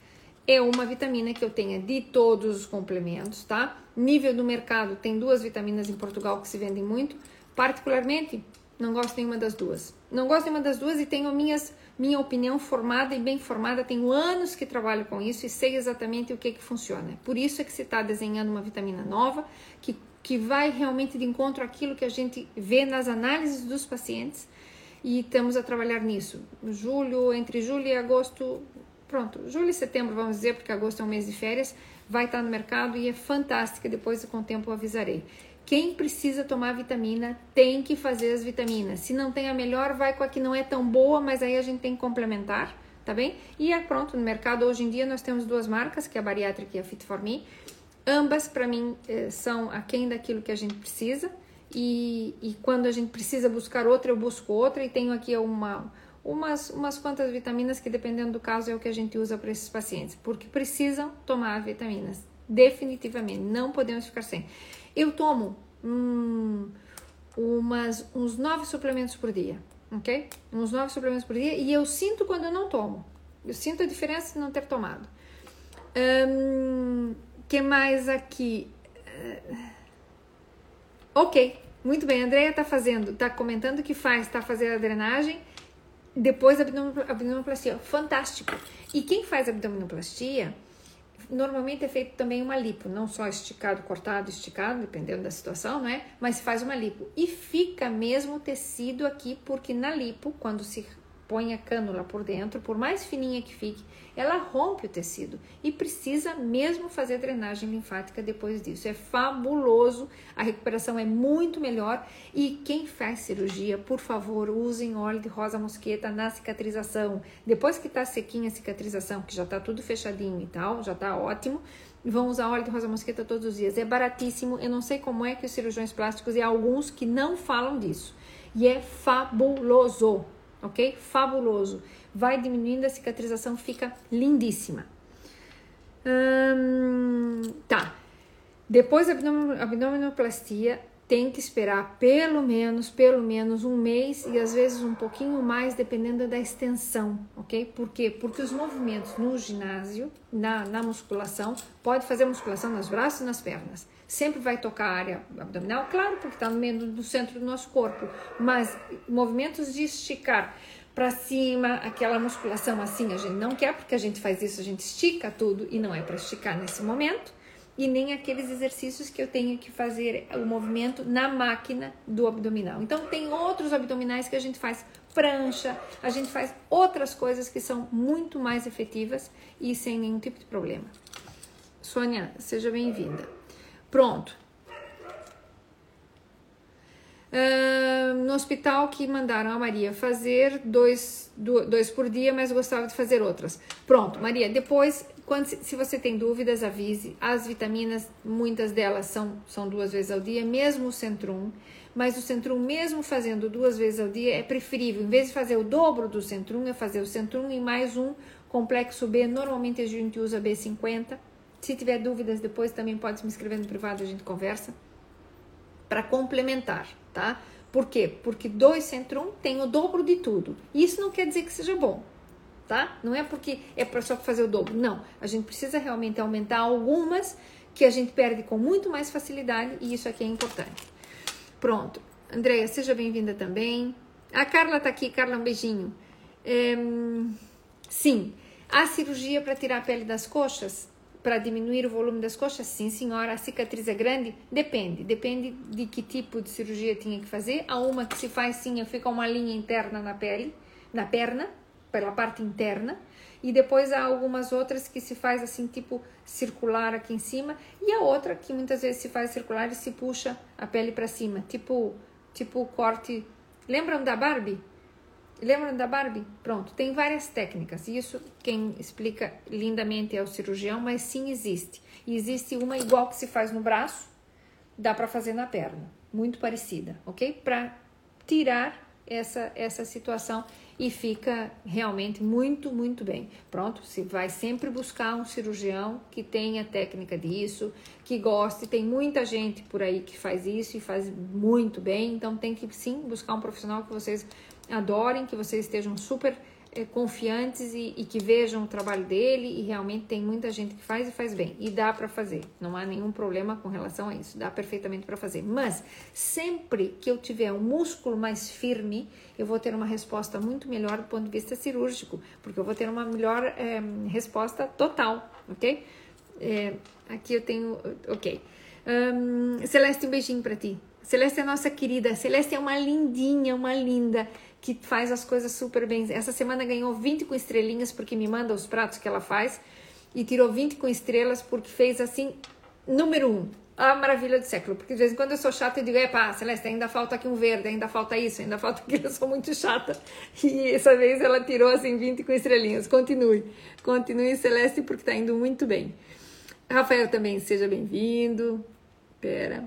É uma vitamina que eu tenha de todos os complementos, tá? Nível do mercado, tem duas vitaminas em Portugal que se vendem muito. Particularmente, não gosto nenhuma das duas. Não gosto nenhuma das duas e tenho minhas minha opinião formada e bem formada, tenho anos que trabalho com isso e sei exatamente o que que funciona. Por isso é que se está desenhando uma vitamina nova que, que vai realmente de encontro àquilo que a gente vê nas análises dos pacientes e estamos a trabalhar nisso. Julho, entre julho e agosto, pronto, julho e setembro vamos dizer, porque agosto é um mês de férias, vai estar no mercado e é fantástica, depois com o tempo eu avisarei. Quem precisa tomar vitamina tem que fazer as vitaminas. Se não tem a melhor, vai com a que não é tão boa, mas aí a gente tem que complementar, tá bem? E é pronto, no mercado hoje em dia nós temos duas marcas, que é a Bariátrica e a Fit for Me. Ambas, para mim, eh, são aquém daquilo que a gente precisa. E, e quando a gente precisa buscar outra, eu busco outra. E tenho aqui uma, umas, umas quantas vitaminas que, dependendo do caso, é o que a gente usa para esses pacientes. Porque precisam tomar vitaminas. Definitivamente, não podemos ficar sem. Eu tomo hum, umas, uns nove suplementos por dia, ok? Uns nove suplementos por dia e eu sinto quando eu não tomo. Eu sinto a diferença de não ter tomado. Um, que mais aqui? Uh, ok, muito bem. A Andrea tá fazendo, tá comentando que faz, tá fazendo a drenagem depois da abdominoplastia. Fantástico. E quem faz abdominoplastia Normalmente é feito também uma lipo, não só esticado, cortado, esticado, dependendo da situação, não é? Mas faz uma lipo. E fica mesmo o tecido aqui, porque na lipo, quando se põe a cânula por dentro, por mais fininha que fique, ela rompe o tecido e precisa mesmo fazer drenagem linfática depois disso. É fabuloso, a recuperação é muito melhor e quem faz cirurgia, por favor, usem óleo de rosa mosqueta na cicatrização. Depois que tá sequinha a cicatrização, que já tá tudo fechadinho e tal, já tá ótimo, vão usar óleo de rosa mosqueta todos os dias. É baratíssimo, eu não sei como é que os cirurgiões plásticos e alguns que não falam disso. E é fabuloso ok? Fabuloso. Vai diminuindo, a cicatrização fica lindíssima. Hum, tá. Depois da abdominoplastia, tem que esperar pelo menos, pelo menos um mês e às vezes um pouquinho mais, dependendo da extensão, ok? Por quê? Porque os movimentos no ginásio, na, na musculação, pode fazer musculação nos braços e nas pernas. Sempre vai tocar a área abdominal, claro, porque está no meio do centro do nosso corpo, mas movimentos de esticar para cima, aquela musculação assim a gente não quer, porque a gente faz isso, a gente estica tudo e não é para esticar nesse momento e nem aqueles exercícios que eu tenho que fazer o movimento na máquina do abdominal. Então tem outros abdominais que a gente faz prancha, a gente faz outras coisas que são muito mais efetivas e sem nenhum tipo de problema. Sônia, seja bem-vinda. Pronto. Uh, no hospital que mandaram a Maria fazer dois, dois por dia, mas gostava de fazer outras. Pronto, Maria, depois quando, se você tem dúvidas, avise. As vitaminas, muitas delas são, são duas vezes ao dia, mesmo o Centrum. Mas o Centrum, mesmo fazendo duas vezes ao dia, é preferível. Em vez de fazer o dobro do Centrum, é fazer o Centrum e mais um complexo B. Normalmente a gente usa B50. Se tiver dúvidas, depois também pode me escrever no privado, a gente conversa. Para complementar, tá? Por quê? Porque dois Centrum tem o dobro de tudo. Isso não quer dizer que seja bom, tá? Não é porque é só fazer o dobro, não. A gente precisa realmente aumentar algumas que a gente perde com muito mais facilidade e isso aqui é importante. Pronto. Andréia, seja bem-vinda também. A Carla tá aqui. Carla, um beijinho. É, sim, a cirurgia para tirar a pele das coxas, para diminuir o volume das coxas, sim, senhora. A cicatriz é grande? Depende. Depende de que tipo de cirurgia tinha que fazer. Há uma que se faz sim, fica uma linha interna na pele, na perna, pela parte interna e depois há algumas outras que se faz assim tipo circular aqui em cima e a outra que muitas vezes se faz circular e se puxa a pele para cima, tipo tipo corte. Lembram da Barbie? Lembram da Barbie? Pronto, tem várias técnicas. Isso quem explica lindamente é o cirurgião, mas sim existe. E existe uma igual que se faz no braço, dá para fazer na perna, muito parecida, ok? Para tirar essa essa situação e fica realmente muito, muito bem. Pronto, se vai sempre buscar um cirurgião que tenha técnica disso, que goste. Tem muita gente por aí que faz isso e faz muito bem, então tem que sim buscar um profissional que vocês adorem, que vocês estejam super é, confiantes e, e, que vejam o trabalho dele e realmente tem muita gente que faz e faz bem e dá para fazer. Não há nenhum problema com relação a isso, dá perfeitamente para fazer. Mas sempre que eu tiver um músculo mais firme, eu vou ter uma resposta muito melhor do ponto de vista cirúrgico, porque eu vou ter uma melhor é, resposta total, ok? É, aqui eu tenho, ok. Um, Celeste, um beijinho para ti. Celeste é nossa querida. Celeste é uma lindinha, uma linda que faz as coisas super bem. Essa semana ganhou 20 com estrelinhas porque me manda os pratos que ela faz e tirou 20 com estrelas porque fez assim, número um, a maravilha do século. Porque de vez em quando eu sou chata e digo, pá, Celeste, ainda falta aqui um verde, ainda falta isso, ainda falta <laughs> aquilo, eu sou muito chata. E essa vez ela tirou assim 20 com estrelinhas. Continue, continue, Celeste, porque tá indo muito bem. Rafael também, seja bem-vindo. Pera.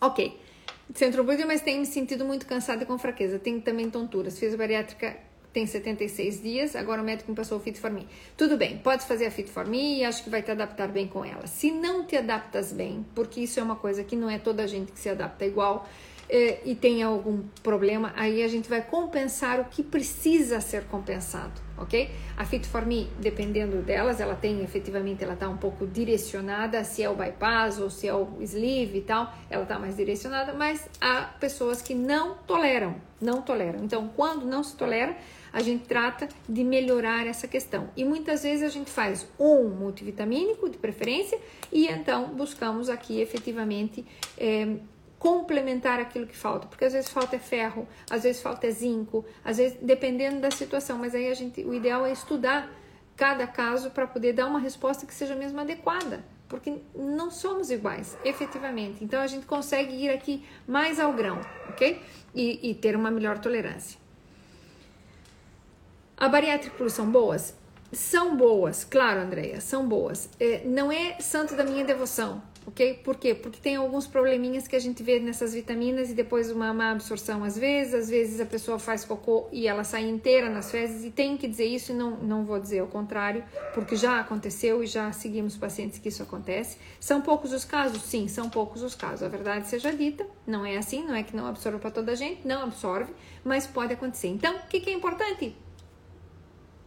Ok. Centro-Búdio, mas tenho me sentido muito cansada e com fraqueza. Tenho também tonturas. Fiz bariátrica tem 76 dias, agora o médico me passou o Fit for Me. Tudo bem, pode fazer a Fit for Me e acho que vai te adaptar bem com ela. Se não te adaptas bem, porque isso é uma coisa que não é toda a gente que se adapta igual, e tem algum problema, aí a gente vai compensar o que precisa ser compensado, ok? A Fit for Me, dependendo delas, ela tem efetivamente, ela está um pouco direcionada, se é o bypass ou se é o sleeve e tal, ela está mais direcionada, mas há pessoas que não toleram, não toleram. Então, quando não se tolera, a gente trata de melhorar essa questão. E muitas vezes a gente faz um multivitamínico de preferência e então buscamos aqui efetivamente é, complementar aquilo que falta, porque às vezes falta é ferro, às vezes falta é zinco, às vezes dependendo da situação, mas aí a gente, o ideal é estudar cada caso para poder dar uma resposta que seja mesmo adequada, porque não somos iguais, efetivamente. Então a gente consegue ir aqui mais ao grão, ok? E, e ter uma melhor tolerância. A bariátrica plus são boas? São boas, claro, Andréia, são boas. É, não é santo da minha devoção, ok? Por quê? Porque tem alguns probleminhas que a gente vê nessas vitaminas e depois uma má absorção às vezes, às vezes a pessoa faz cocô e ela sai inteira nas fezes e tem que dizer isso e não, não vou dizer o contrário, porque já aconteceu e já seguimos pacientes que isso acontece. São poucos os casos? Sim, são poucos os casos. A verdade seja dita, não é assim, não é que não absorve para toda a gente, não absorve, mas pode acontecer. Então, o que, que é importante?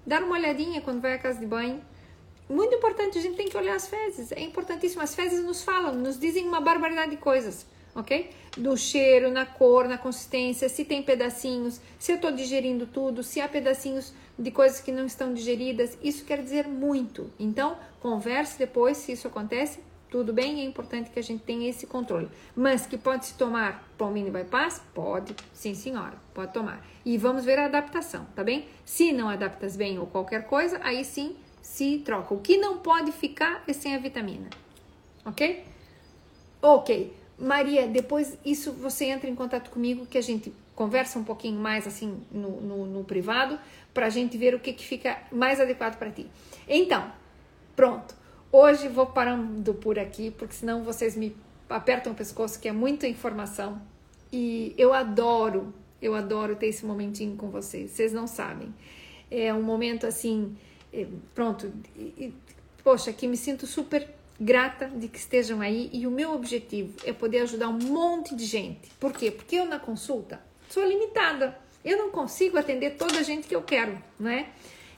Dar uma olhadinha quando vai à casa de banho, muito importante, a gente tem que olhar as fezes. É importantíssimo. As fezes nos falam, nos dizem uma barbaridade de coisas, ok? Do cheiro, na cor, na consistência, se tem pedacinhos, se eu estou digerindo tudo, se há pedacinhos de coisas que não estão digeridas. Isso quer dizer muito. Então, converse depois se isso acontece. Tudo bem, é importante que a gente tenha esse controle. Mas que pode se tomar palmine bypass? Pode, sim senhora, pode tomar. E vamos ver a adaptação, tá bem? Se não adaptas bem ou qualquer coisa, aí sim se troca. O que não pode ficar é sem a vitamina, ok? Ok, Maria, depois isso você entra em contato comigo que a gente conversa um pouquinho mais assim no, no, no privado para a gente ver o que, que fica mais adequado para ti. Então, pronto. Hoje vou parando por aqui porque senão vocês me apertam o pescoço que é muita informação e eu adoro, eu adoro ter esse momentinho com vocês. Vocês não sabem. É um momento assim pronto, e, poxa, que me sinto super grata de que estejam aí e o meu objetivo é poder ajudar um monte de gente. Por quê? Porque eu na consulta sou limitada. Eu não consigo atender toda a gente que eu quero, não é?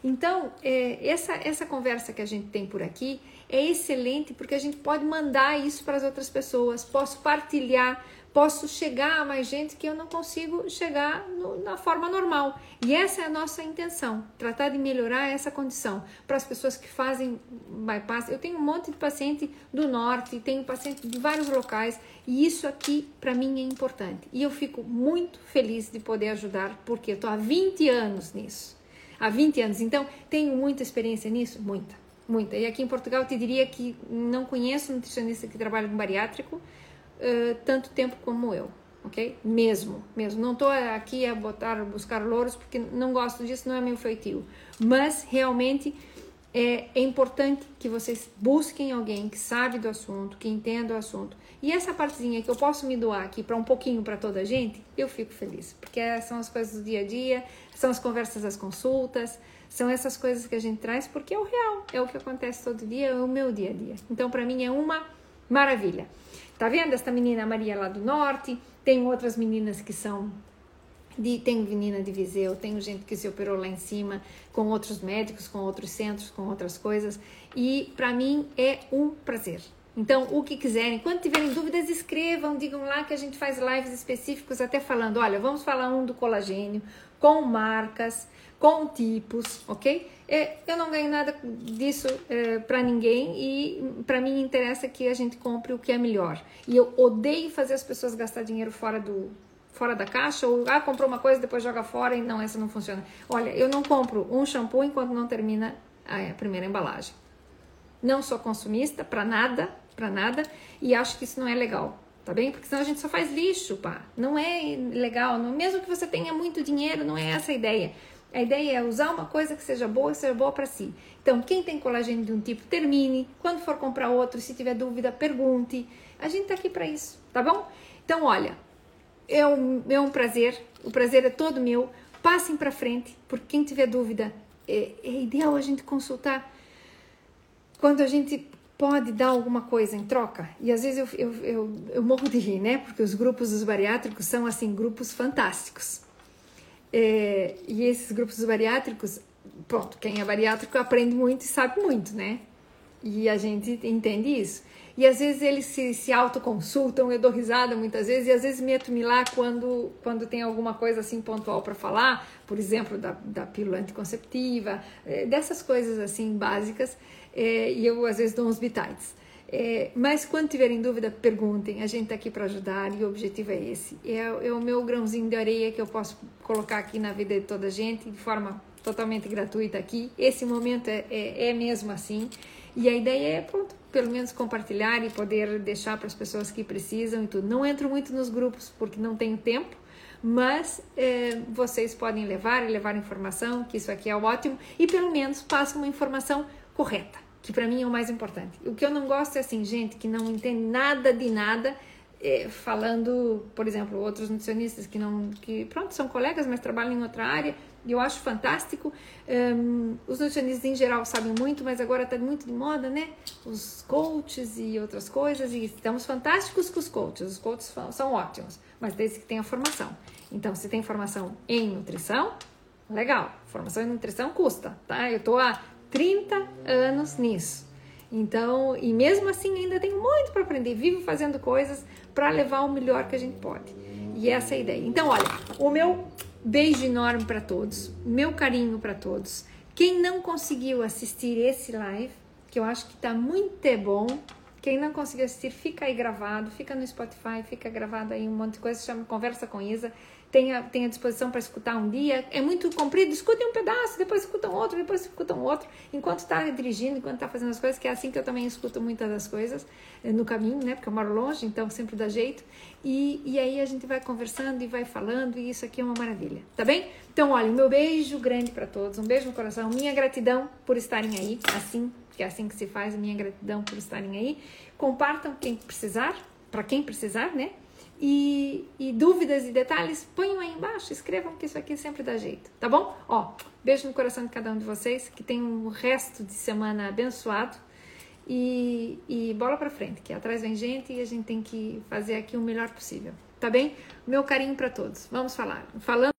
Então, é, essa, essa conversa que a gente tem por aqui é excelente porque a gente pode mandar isso para as outras pessoas, posso partilhar posso chegar a mais gente que eu não consigo chegar no, na forma normal. E essa é a nossa intenção, tratar de melhorar essa condição para as pessoas que fazem bypass. Eu tenho um monte de paciente do norte, tenho paciente de vários locais e isso aqui para mim é importante. E eu fico muito feliz de poder ajudar porque eu estou há 20 anos nisso. Há 20 anos, então tenho muita experiência nisso, muita, muita. E aqui em Portugal eu te diria que não conheço nutricionista que trabalha com bariátrico uh, tanto tempo como eu, ok? Mesmo, mesmo. Não estou aqui a botar, buscar louros porque não gosto disso, não é meu feitio. Mas realmente é, é, importante que vocês busquem alguém que sabe do assunto, que entenda o assunto. E essa partezinha que eu posso me doar aqui para um pouquinho para toda a gente, eu fico feliz, porque são as coisas do dia a dia, são as conversas das consultas, são essas coisas que a gente traz porque é o real, é o que acontece todo dia, é o meu dia a dia. Então, para mim é uma maravilha. Tá vendo esta menina Maria lá do norte? Tem outras meninas que são de, tem menina de Viseu, tem gente que se operou lá em cima, com outros médicos, com outros centros, com outras coisas. E para mim é um prazer. Então, o que quiserem, quando tiverem dúvidas, escrevam, digam lá que a gente faz lives específicos, até falando: olha, vamos falar um do colagênio, com marcas, com tipos, ok? É, eu não ganho nada disso é, para ninguém e para mim interessa que a gente compre o que é melhor. E eu odeio fazer as pessoas gastar dinheiro fora do fora da caixa ou ah, comprou uma coisa depois joga fora e não, essa não funciona. Olha, eu não compro um shampoo enquanto não termina a primeira embalagem. Não sou consumista para nada, para nada e acho que isso não é legal tá bem? Porque senão a gente só faz lixo, pá. Não é legal, não, mesmo que você tenha muito dinheiro, não é essa a ideia. A ideia é usar uma coisa que seja boa, que seja boa para si. Então, quem tem colagênio de um tipo, termine. Quando for comprar outro, se tiver dúvida, pergunte. A gente tá aqui para isso, tá bom? Então, olha, é um, é um prazer. O prazer é todo meu. Passem para frente, porque quem tiver dúvida, é, é ideal a gente consultar quando a gente pode dar alguma coisa em troca. E às vezes eu, eu, eu, eu morro de rir, né? Porque os grupos dos bariátricos são, assim, grupos fantásticos. É, e esses grupos bariátricos, pronto, quem é bariátrico aprende muito e sabe muito, né? E a gente entende isso. E às vezes eles se, se autoconsultam, eu dou risada muitas vezes, e às vezes meto-me lá quando, quando tem alguma coisa assim pontual para falar, por exemplo, da, da pílula anticonceptiva, é, dessas coisas assim básicas, é, e eu às vezes dou uns bitites. É, mas quando tiverem dúvida, perguntem. A gente está aqui para ajudar e o objetivo é esse. É, é, o meu grãozinho de areia que eu posso colocar aqui na vida de toda a gente de forma totalmente gratuita aqui. Esse momento é, é, é mesmo assim. E a ideia é, pronto, pelo menos compartilhar e poder deixar para as pessoas que precisam e tudo. Não entro muito nos grupos porque não tenho tempo, mas é, vocês podem levar e levar informação, que isso aqui é ótimo, e pelo menos passam uma informação correta que para mim é o mais importante. O que eu não gosto é assim, gente que não entende nada de nada, é, falando, por exemplo, outros nutricionistas que não, que pronto, são colegas, mas trabalham em outra área, e eu acho fantástico. Um, os nutricionistas em geral sabem muito, mas agora está muito de moda, né? Os coaches e outras coisas, e estamos fantásticos com os coaches. Os coaches são ótimos, mas desde que tenha formação. Então, se tem formação em nutrição, legal. Formação em nutrição custa, tá? Eu estou há 30 anos nisso. Então, e mesmo assim ainda tenho muito para aprender, vivo fazendo coisas para levar o melhor que a gente pode. E essa é a ideia. Então, olha, o meu beijo enorme para todos, meu carinho para todos. Quem não conseguiu assistir esse live, que eu acho que está muito bom, quem não conseguiu assistir, fica aí gravado, fica no Spotify, fica gravado aí um monte de coisa, chama Conversa com Isa tenha, tenha disposição para escutar um dia. É muito comprido, escute um pedaço, depois escuta um outro, depois escuta um outro, enquanto está dirigindo, enquanto está fazendo as coisas, que é assim que eu também escuto muitas das coisas eh, no caminho, né? Porque eu moro longe, então sempre dá jeito. E, e aí a gente vai conversando e vai falando, e isso aqui é uma maravilha, tá bem? Então, olha, meu beijo grande para todos, um beijo no coração, minha gratidão por estarem aí, assim, que é assim que se faz, minha gratidão por estarem aí. Compartam quem precisar, para quem precisar, né? E, e, dúvidas e detalhes, ponham aí embaixo, escrevam que isso aqui sempre dá jeito, tá bom? Ó, beijo no coração de cada um de vocês, que tenham um resto de semana abençoado e, e bola pra frente, que atrás vem gente e a gente tem que fazer aqui o melhor possível, tá bem? Meu carinho para todos. Vamos falar. Falando